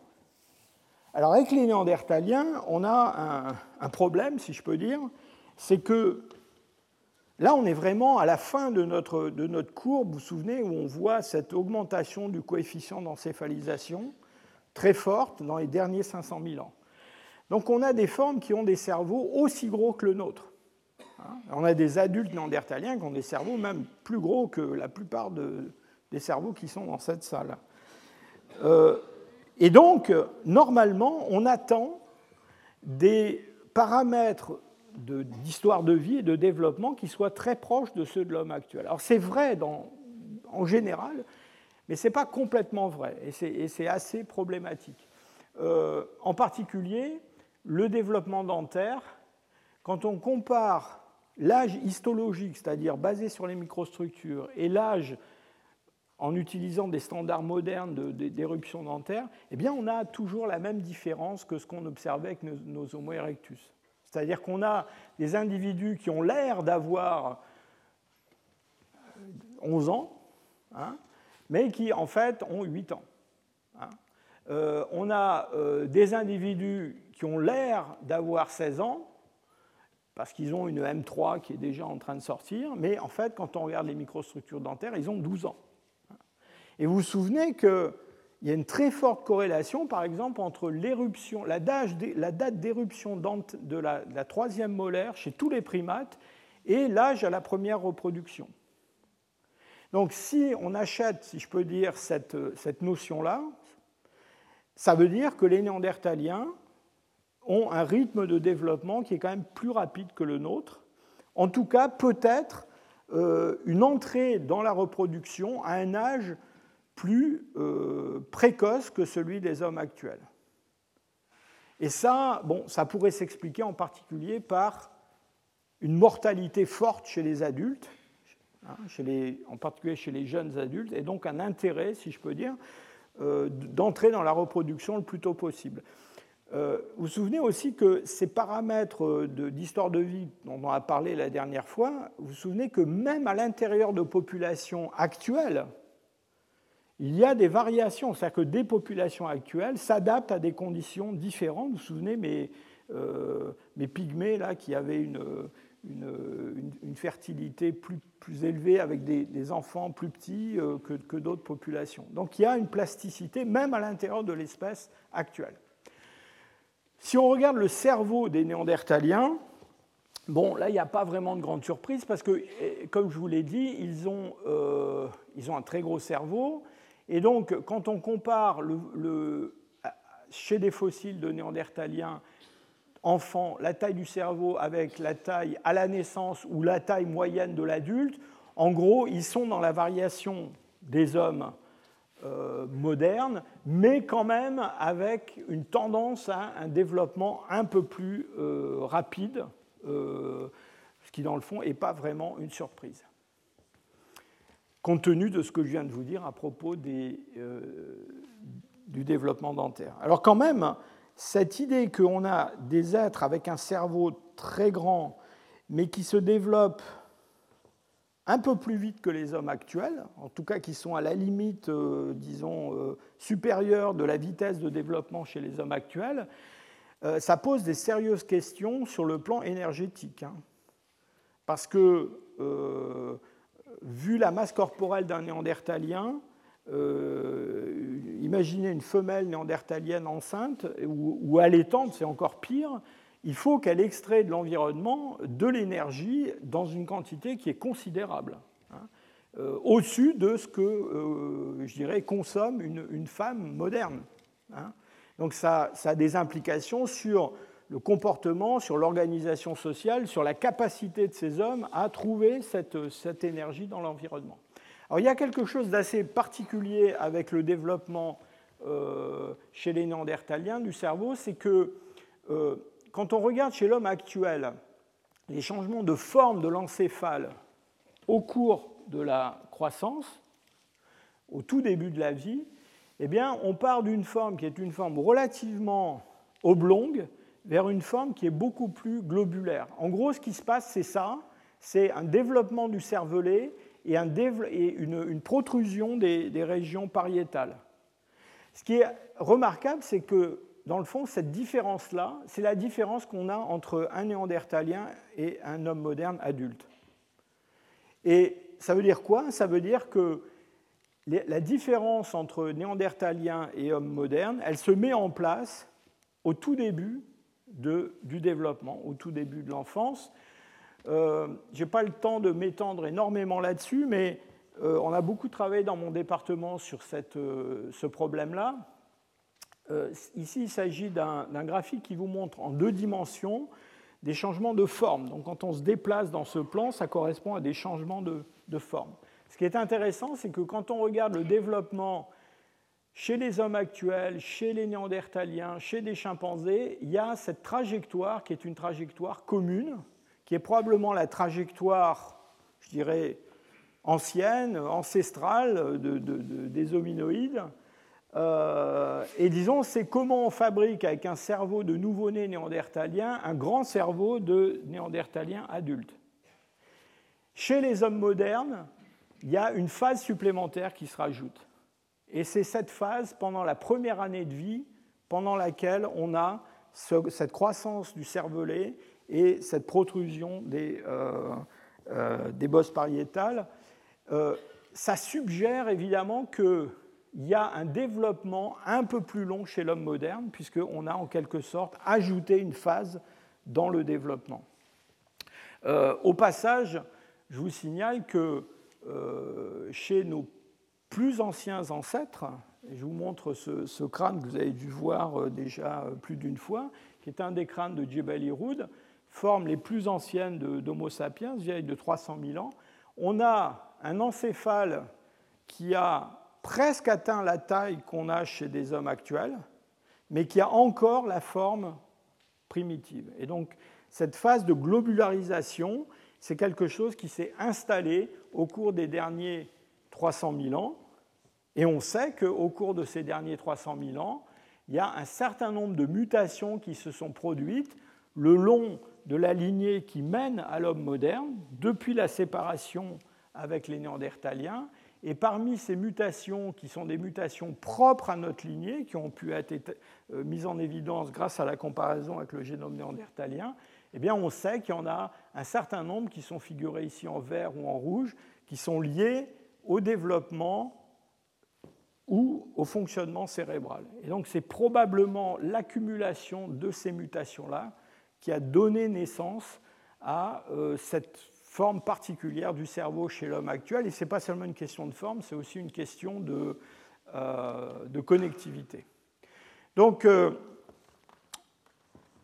Alors avec les Néandertaliens, on a un, problème, si je peux dire, c'est que là, on est vraiment à la fin de notre, de notre courbe, vous vous souvenez, où on voit cette augmentation du coefficient d'encéphalisation très forte dans les derniers 500 000 ans. Donc on a des formes qui ont des cerveaux aussi gros que le nôtre. Hein? On a des adultes néandertaliens qui ont des cerveaux même plus gros que la plupart de, des cerveaux qui sont dans cette salle. Euh, et donc, normalement, on attend des paramètres d'histoire de, vie et de développement qui soient très proches de ceux de l'homme actuel. Alors c'est vrai en général, mais ce n'est pas complètement vrai, et c'est assez problématique. Euh, en particulier, le développement dentaire, quand on compare l'âge histologique, c'est-à-dire basé sur les microstructures, et l'âge en utilisant des standards modernes d'éruption dentaire, eh bien, on a toujours la même différence que ce qu'on observait avec nos, Homo erectus. C'est-à-dire qu'on a des individus qui ont l'air d'avoir 11 ans, hein, mais qui en fait ont 8 ans. Hein. Euh, on a euh, des individus qui ont l'air d'avoir 16 ans, parce qu'ils ont une M3 qui est déjà en train de sortir, mais en fait, quand on regarde les microstructures dentaires, ils ont 12 ans. Et vous vous souvenez qu'il y a une très forte corrélation, par exemple, entre l'éruption, la, date d'éruption de la, troisième molaire chez tous les primates et l'âge à la première reproduction. Donc si on achète, si je peux dire, cette, cette notion-là, ça veut dire que les néandertaliens ont un rythme de développement qui est quand même plus rapide que le nôtre. En tout cas, peut-être euh, une entrée dans la reproduction à un âge plus euh, précoce que celui des hommes actuels. Et ça, bon, ça pourrait s'expliquer en particulier par une mortalité forte chez les adultes, hein, en particulier chez les jeunes adultes, et donc un intérêt, si je peux dire, euh, d'entrer dans la reproduction le plus tôt possible. Euh, vous vous souvenez aussi que ces paramètres d'histoire de, de, vie dont on a parlé la dernière fois, vous vous souvenez que même à l'intérieur de populations actuelles, il y a des variations, c'est-à-dire que des populations actuelles s'adaptent à des conditions différentes. Vous vous souvenez, mes, euh, pygmées, là, qui avaient une, fertilité plus, élevée avec des, enfants plus petits euh, que, d'autres populations. Donc il y a une plasticité, même à l'intérieur de l'espèce actuelle. Si on regarde le cerveau des néandertaliens, Bon, là, il n'y a pas vraiment de grande surprise parce que, comme je vous l'ai dit, ils ont, euh, ils ont un très gros cerveau et donc, quand on compare chez des fossiles de néandertaliens enfants la taille du cerveau avec la taille à la naissance ou la taille moyenne de l'adulte, en gros, ils sont dans la variation des hommes euh, modernes, mais quand même avec une tendance à un développement un peu plus euh, rapide, euh, ce qui dans le fond n'est pas vraiment une surprise compte tenu de ce que je viens de vous dire à propos euh, du développement dentaire. Alors quand même, cette idée qu'on a des êtres avec un cerveau très grand, mais qui se développent un peu plus vite que les hommes actuels, en tout cas qui sont à la limite, euh, disons, euh, supérieure de la vitesse de développement chez les hommes actuels, ça pose des sérieuses questions sur le plan énergétique. Hein. Parce que vu la masse corporelle d'un néandertalien, euh, imaginez une femelle néandertalienne enceinte ou, allaitante, c'est encore pire, il faut qu'elle extrait de l'environnement de l'énergie dans une quantité qui est considérable, hein, euh, au-dessus de ce que, euh, je dirais, consomme une, femme moderne. Hein. Donc ça, ça, a des implications sur le comportement, sur l'organisation sociale, sur la capacité de ces hommes à trouver cette, énergie dans l'environnement. Alors il y a quelque chose d'assez particulier avec le développement euh, chez les néandertaliens du cerveau, c'est que euh, quand on regarde chez l'homme actuel les changements de forme de l'encéphale au cours de la croissance, au tout début de la vie, eh bien, on part d'une forme qui est une forme relativement oblongue vers une forme qui est beaucoup plus globulaire. En gros, ce qui se passe, c'est ça, c'est un développement du cervelet et, une, protrusion des, des régions pariétales. Ce qui est remarquable, c'est que, dans le fond, cette différence-là, c'est la différence qu'on a entre un néandertalien et un homme moderne adulte. Et ça veut dire quoi? Ça veut dire que la différence entre néandertalien et homme moderne, elle se met en place au tout début du développement, au tout début de l'enfance. Euh, Je n'ai pas le temps de m'étendre énormément là-dessus, mais euh, on a beaucoup travaillé dans mon département sur euh, ce problème-là. ici, il s'agit d'un graphique qui vous montre en deux dimensions des changements de forme. Donc quand on se déplace dans ce plan, ça correspond à des changements de, de forme. Ce qui est intéressant, c'est que quand on regarde le développement chez les hommes actuels, chez les néandertaliens, chez les chimpanzés, il y a cette trajectoire qui est une trajectoire commune, qui est probablement la trajectoire, je dirais, ancienne, ancestrale des hominoïdes. Euh, et disons, c'est comment on fabrique avec un cerveau de nouveau-né néandertalien un grand cerveau de néandertalien adulte. Chez les hommes modernes, il y a une phase supplémentaire qui se rajoute. Et c'est cette phase, pendant la première année de vie, pendant laquelle on a cette croissance du cervelet et cette protrusion des, euh, euh, bosses pariétales. Euh, ça suggère évidemment qu'il y a un développement un peu plus long chez l'homme moderne, puisqu'on a en quelque sorte ajouté une phase dans le développement. au passage, je vous signale que chez nos plus anciens ancêtres, je vous montre ce, crâne que vous avez dû voir euh, déjà euh, plus d'une fois, qui est un des crânes de Jebel Irhoud, forme les plus anciennes d'Homo sapiens, vieille de 300 000 ans. On a un encéphale qui a presque atteint la taille qu'on a chez des hommes actuels, mais qui a encore la forme primitive. Et donc, cette phase de globularisation, c'est quelque chose qui s'est installé au cours des derniers 300 000 ans. Et on sait qu'au cours de ces derniers 300 000 ans, il y a un certain nombre de mutations qui se sont produites le long de la lignée qui mène à l'homme moderne, depuis la séparation avec les néandertaliens. Et parmi ces mutations, qui sont des mutations propres à notre lignée, qui ont pu être euh, mises en évidence grâce à la comparaison avec le génome néandertalien, eh bien, on sait qu'il y en a un certain nombre qui sont figurés ici en vert ou en rouge, qui sont liés au développement ou au fonctionnement cérébral. Et donc, c'est probablement l'accumulation de ces mutations-là qui a donné naissance à euh, cette forme particulière du cerveau chez l'homme actuel. Et ce n'est pas seulement une question de forme, c'est aussi une question de, euh, connectivité. Donc, euh,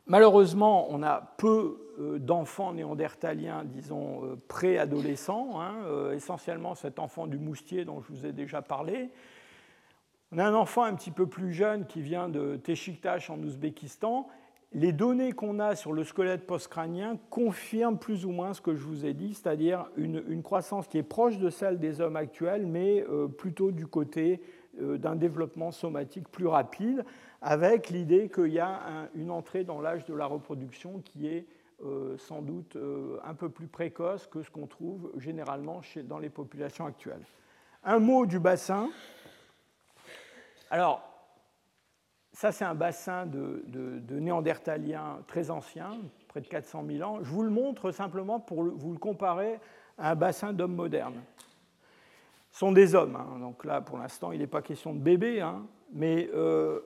Malheureusement, on a peu d'enfants néandertaliens, disons, préadolescents, hein, essentiellement cet enfant du moustier dont je vous ai déjà parlé. On a un enfant un petit peu plus jeune qui vient de Téchiktash en Ouzbékistan. Les données qu'on a sur le squelette postcrânien confirment plus ou moins ce que je vous ai dit, c'est-à-dire une, croissance qui est proche de celle des hommes actuels, mais plutôt du côté d'un développement somatique plus rapide, avec l'idée qu'il y a une entrée dans l'âge de la reproduction qui est euh, sans doute euh, un peu plus précoce que ce qu'on trouve généralement dans les populations actuelles. Un mot du bassin. Alors, ça c'est un bassin de, de néandertaliens très ancien, près de 400 000 ans. Je vous le montre simplement pour vous le comparer à un bassin d'hommes modernes. Ce sont des hommes, hein. donc là pour l'instant il n'est pas question de bébés, hein. mais euh,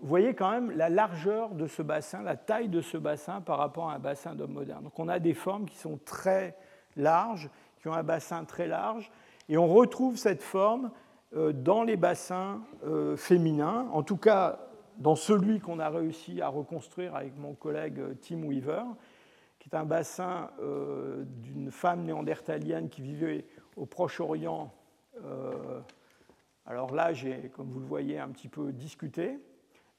voyez quand même la largeur de ce bassin, la taille de ce bassin par rapport à un bassin d'homme moderne. Donc on a des formes qui sont très larges, qui ont un bassin très large, et on retrouve cette forme dans les bassins euh, féminins, en tout cas dans celui qu'on a réussi à reconstruire avec mon collègue euh, Tim Weaver, qui est un bassin d'une femme néandertalienne qui vivait au Proche-Orient. alors là, j'ai, comme vous le voyez, un petit peu discuté.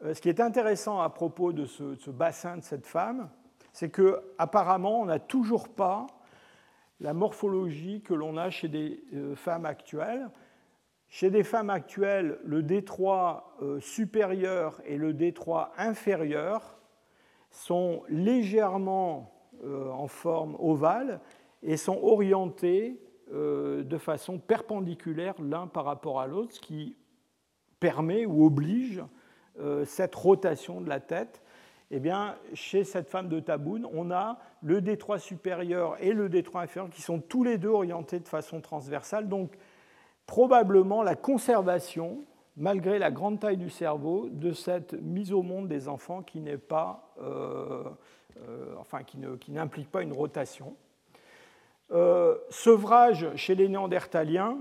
ce qui est intéressant à propos de ce, de ce bassin de cette femme, c'est qu'apparemment, on n'a toujours pas la morphologie que l'on a chez des femmes actuelles. Chez des femmes actuelles, le détroit euh, supérieur et le détroit inférieur sont légèrement euh, en forme ovale et sont orientés euh, de façon perpendiculaire l'un par rapport à l'autre, ce qui permet ou oblige cette rotation de la tête. Eh bien, chez cette femme de Taboun, on a le détroit supérieur et le détroit inférieur qui sont tous les deux orientés de façon transversale. Probablement la conservation, malgré la grande taille du cerveau, de cette mise au monde des enfants qui n'est pas, euh, euh, qui, n'implique pas une rotation. Euh, sevrage chez les néandertaliens,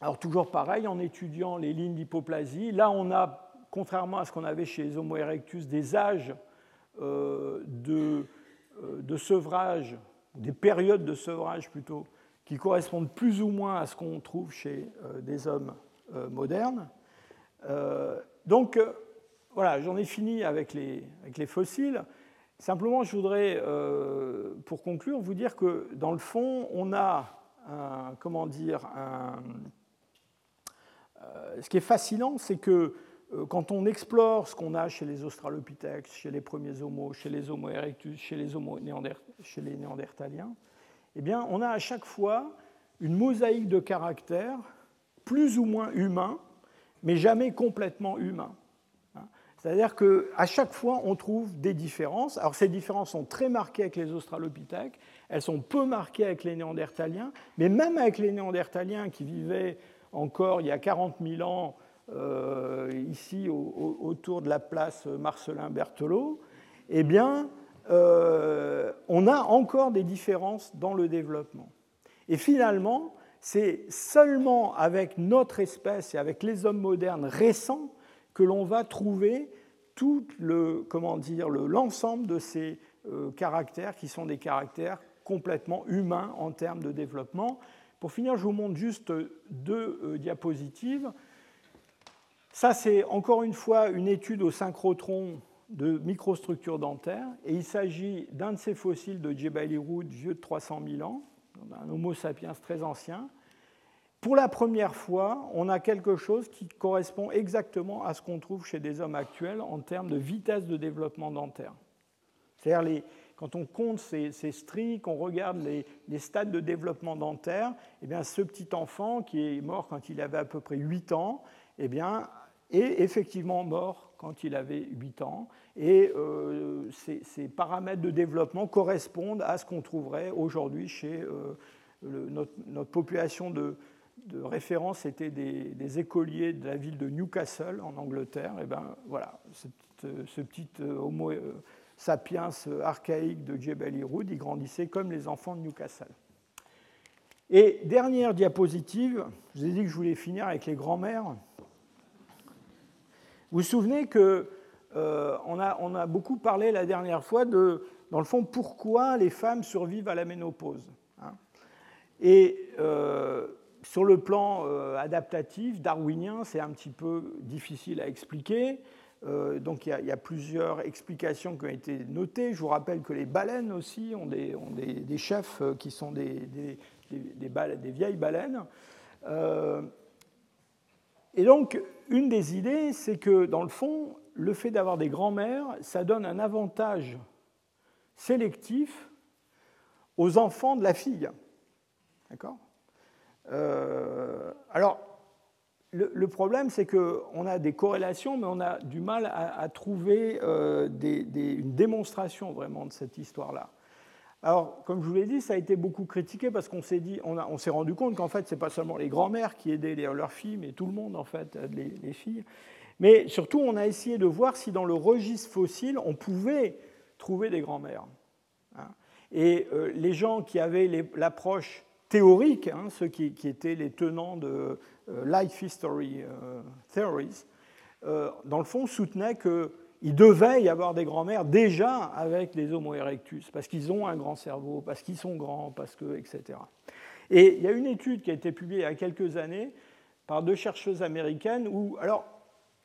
alors toujours pareil, en étudiant les lignes d'hypoplasie, là on a, contrairement à ce qu'on avait chez les Homo erectus, des âges de, de sevrage, des périodes de sevrage plutôt, qui correspondent plus ou moins à ce qu'on trouve chez euh, des hommes euh, modernes. Euh, donc, voilà, j'en ai fini avec les, fossiles. Simplement, je voudrais, pour conclure, vous dire que dans le fond, on a un, comment dire, ce qui est fascinant, c'est que quand on explore ce qu'on a chez les Australopithèques, chez les premiers Homos, chez les Homo erectus, chez les, homo chez les Néandertaliens, eh bien, on a à chaque fois une mosaïque de caractères plus ou moins humains, mais jamais complètement humains. C'est-à-dire qu'à chaque fois, on trouve des différences. Alors, ces différences sont très marquées avec les Australopithèques, elles sont peu marquées avec les Néandertaliens, mais même avec les Néandertaliens qui vivaient encore il y a 40 000 ans euh, ici autour de la place Marcelin Berthelot, eh bien, euh, on a encore des différences dans le développement. Et finalement, c'est seulement avec notre espèce et avec les hommes modernes récents que l'on va trouver tout le comment dire l'ensemble de ces euh, caractères qui sont des caractères complètement humains en termes de développement. Pour finir, je vous montre juste deux euh, diapositives. Ça, c'est encore une fois une étude au synchrotron de microstructures dentaires, et il s'agit d'un de ces fossiles de Jebel Irhoud vieux de 300 000 ans, un Homo sapiens très ancien. Pour la première fois, on a quelque chose qui correspond exactement à ce qu'on trouve chez des hommes actuels en termes de vitesse de développement dentaire. C'est-à-dire, quand on compte ces, stries, qu'on regarde les, stades de développement dentaire, eh bien, ce petit enfant qui est mort quand il avait à peu près 8 ans, eh bien, est effectivement mort quand il avait 8 ans. Et euh, ces, paramètres de développement correspondent à ce qu'on trouverait aujourd'hui chez euh, notre, population de, référence était des, écoliers de la ville de Newcastle en Angleterre. Et ben voilà, ce petit Homo sapiens archaïque de Jebel Irhoud, il grandissait comme les enfants de Newcastle. Et dernière diapositive, je vous ai dit que je voulais finir avec les grands-mères. Vous vous souvenez que euh, on, a, beaucoup parlé la dernière fois de, dans le fond, pourquoi les femmes survivent à la ménopause. Hein. Et euh, sur le plan euh, adaptatif, darwinien, c'est un petit peu difficile à expliquer. donc il y, a plusieurs explications qui ont été notées. Je vous rappelle que les baleines aussi ont des, chefs qui sont des, des vieilles baleines. Et donc, une des idées, c'est que dans le fond, le fait d'avoir des grands-mères, ça donne un avantage sélectif aux enfants de la fille. D'accord? Euh, Alors, le, problème, c'est qu'on a des corrélations, mais on a du mal à, trouver euh, une démonstration vraiment de cette histoire-là. Alors, comme je vous l'ai dit, ça a été beaucoup critiqué parce qu'on s'est dit, on, s'est rendu compte qu'en fait, ce n'est pas seulement les grands-mères qui aidaient leurs filles, mais tout le monde en fait les, filles. Mais surtout, on a essayé de voir si dans le registre fossile, on pouvait trouver des grands-mères. Hein. Et euh, les gens qui avaient l'approche théorique, hein, ceux qui, étaient les tenants de euh, life history euh, theories, dans le fond, soutenaient que il devait y avoir des grands-mères déjà avec les Homo erectus, parce qu'ils ont un grand cerveau, parce qu'ils sont grands, parce que, etc. Et il y a une étude qui a été publiée il y a quelques années par deux chercheuses américaines où, alors,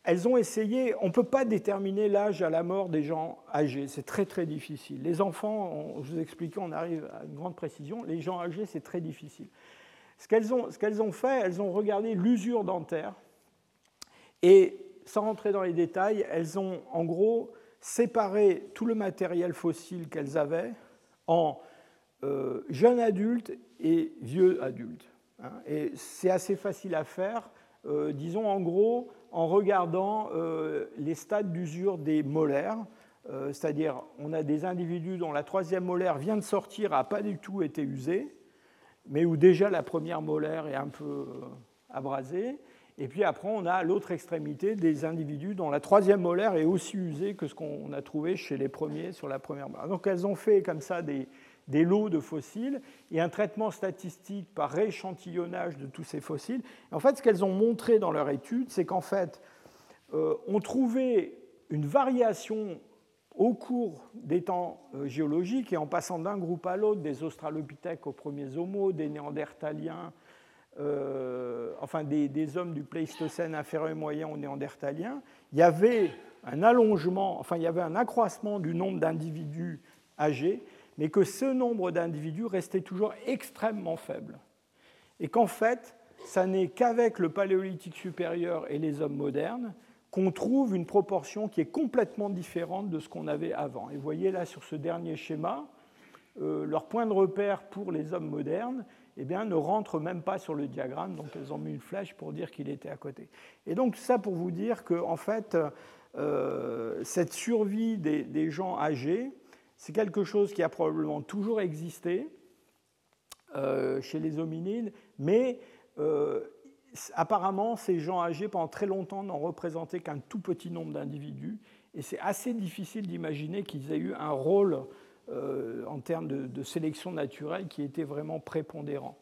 elles ont essayé, on ne peut pas déterminer l'âge à la mort des gens âgés, c'est très très difficile. Les enfants, je vous explique, on arrive à une grande précision, les gens âgés, c'est très difficile. Ce qu'elles ont, ont, fait, elles ont regardé l'usure dentaire, et sans rentrer dans les détails, elles ont en gros séparé tout le matériel fossile qu'elles avaient en euh, jeunes adultes et vieux adultes. Hein. Et c'est assez facile à faire, euh, disons en gros, en regardant euh, les stades d'usure des molaires, euh, c'est-à-dire on a des individus dont la troisième molaire vient de sortir, n'a pas du tout été usée, mais où déjà la première molaire est un peu abrasée. Et puis après, on a l'autre extrémité des individus dont la troisième molaire est aussi usée que ce qu'on a trouvé chez les premiers sur la première molaire. Donc elles ont fait comme ça des, lots de fossiles et un traitement statistique par rééchantillonnage de tous ces fossiles. en fait, ce qu'elles ont montré dans leur étude, c'est qu'en fait, euh, on trouvait une variation au cours des temps euh, géologiques et en passant d'un groupe à l'autre, des australopithèques aux premiers homos, des néandertaliens, euh, enfin des, hommes du Pléistocène inférieur et moyen aux néandertaliens, il y avait un allongement, enfin il y avait un accroissement du nombre d'individus âgés mais que ce nombre d'individus restait toujours extrêmement faible. Et qu'en fait, ça n'est qu'avec le paléolithique supérieur et les hommes modernes qu'on trouve une proportion qui est complètement différente de ce qu'on avait avant. Et vous voyez là sur ce dernier schéma, euh, leur point de repère pour les hommes modernes eh bien, ne rentre même pas sur le diagramme, donc elles ont mis une flèche pour dire qu'il était à côté. Et donc ça pour vous dire que en fait, euh, cette survie des gens âgés, c'est quelque chose qui a probablement toujours existé euh, chez les hominides, mais euh, apparemment, ces gens âgés, pendant très longtemps, n'ont représenté qu'un tout petit nombre d'individus, et c'est assez difficile d'imaginer qu'ils aient eu un rôle euh, en termes de, sélection naturelle qui était vraiment prépondérant.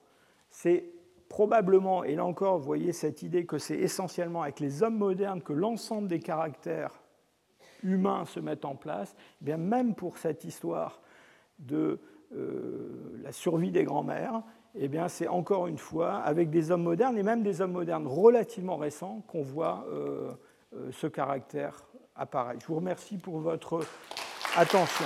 C'est probablement, et là encore, vous voyez cette idée que c'est essentiellement avec les hommes modernes que l'ensemble des caractères humains se mettent en place, eh bien même pour cette histoire de euh, la survie des grands-mères, eh bien c'est encore une fois avec des hommes modernes et même des hommes modernes relativement récents qu'on voit euh, ce caractère apparaître. Je vous remercie pour votre attention.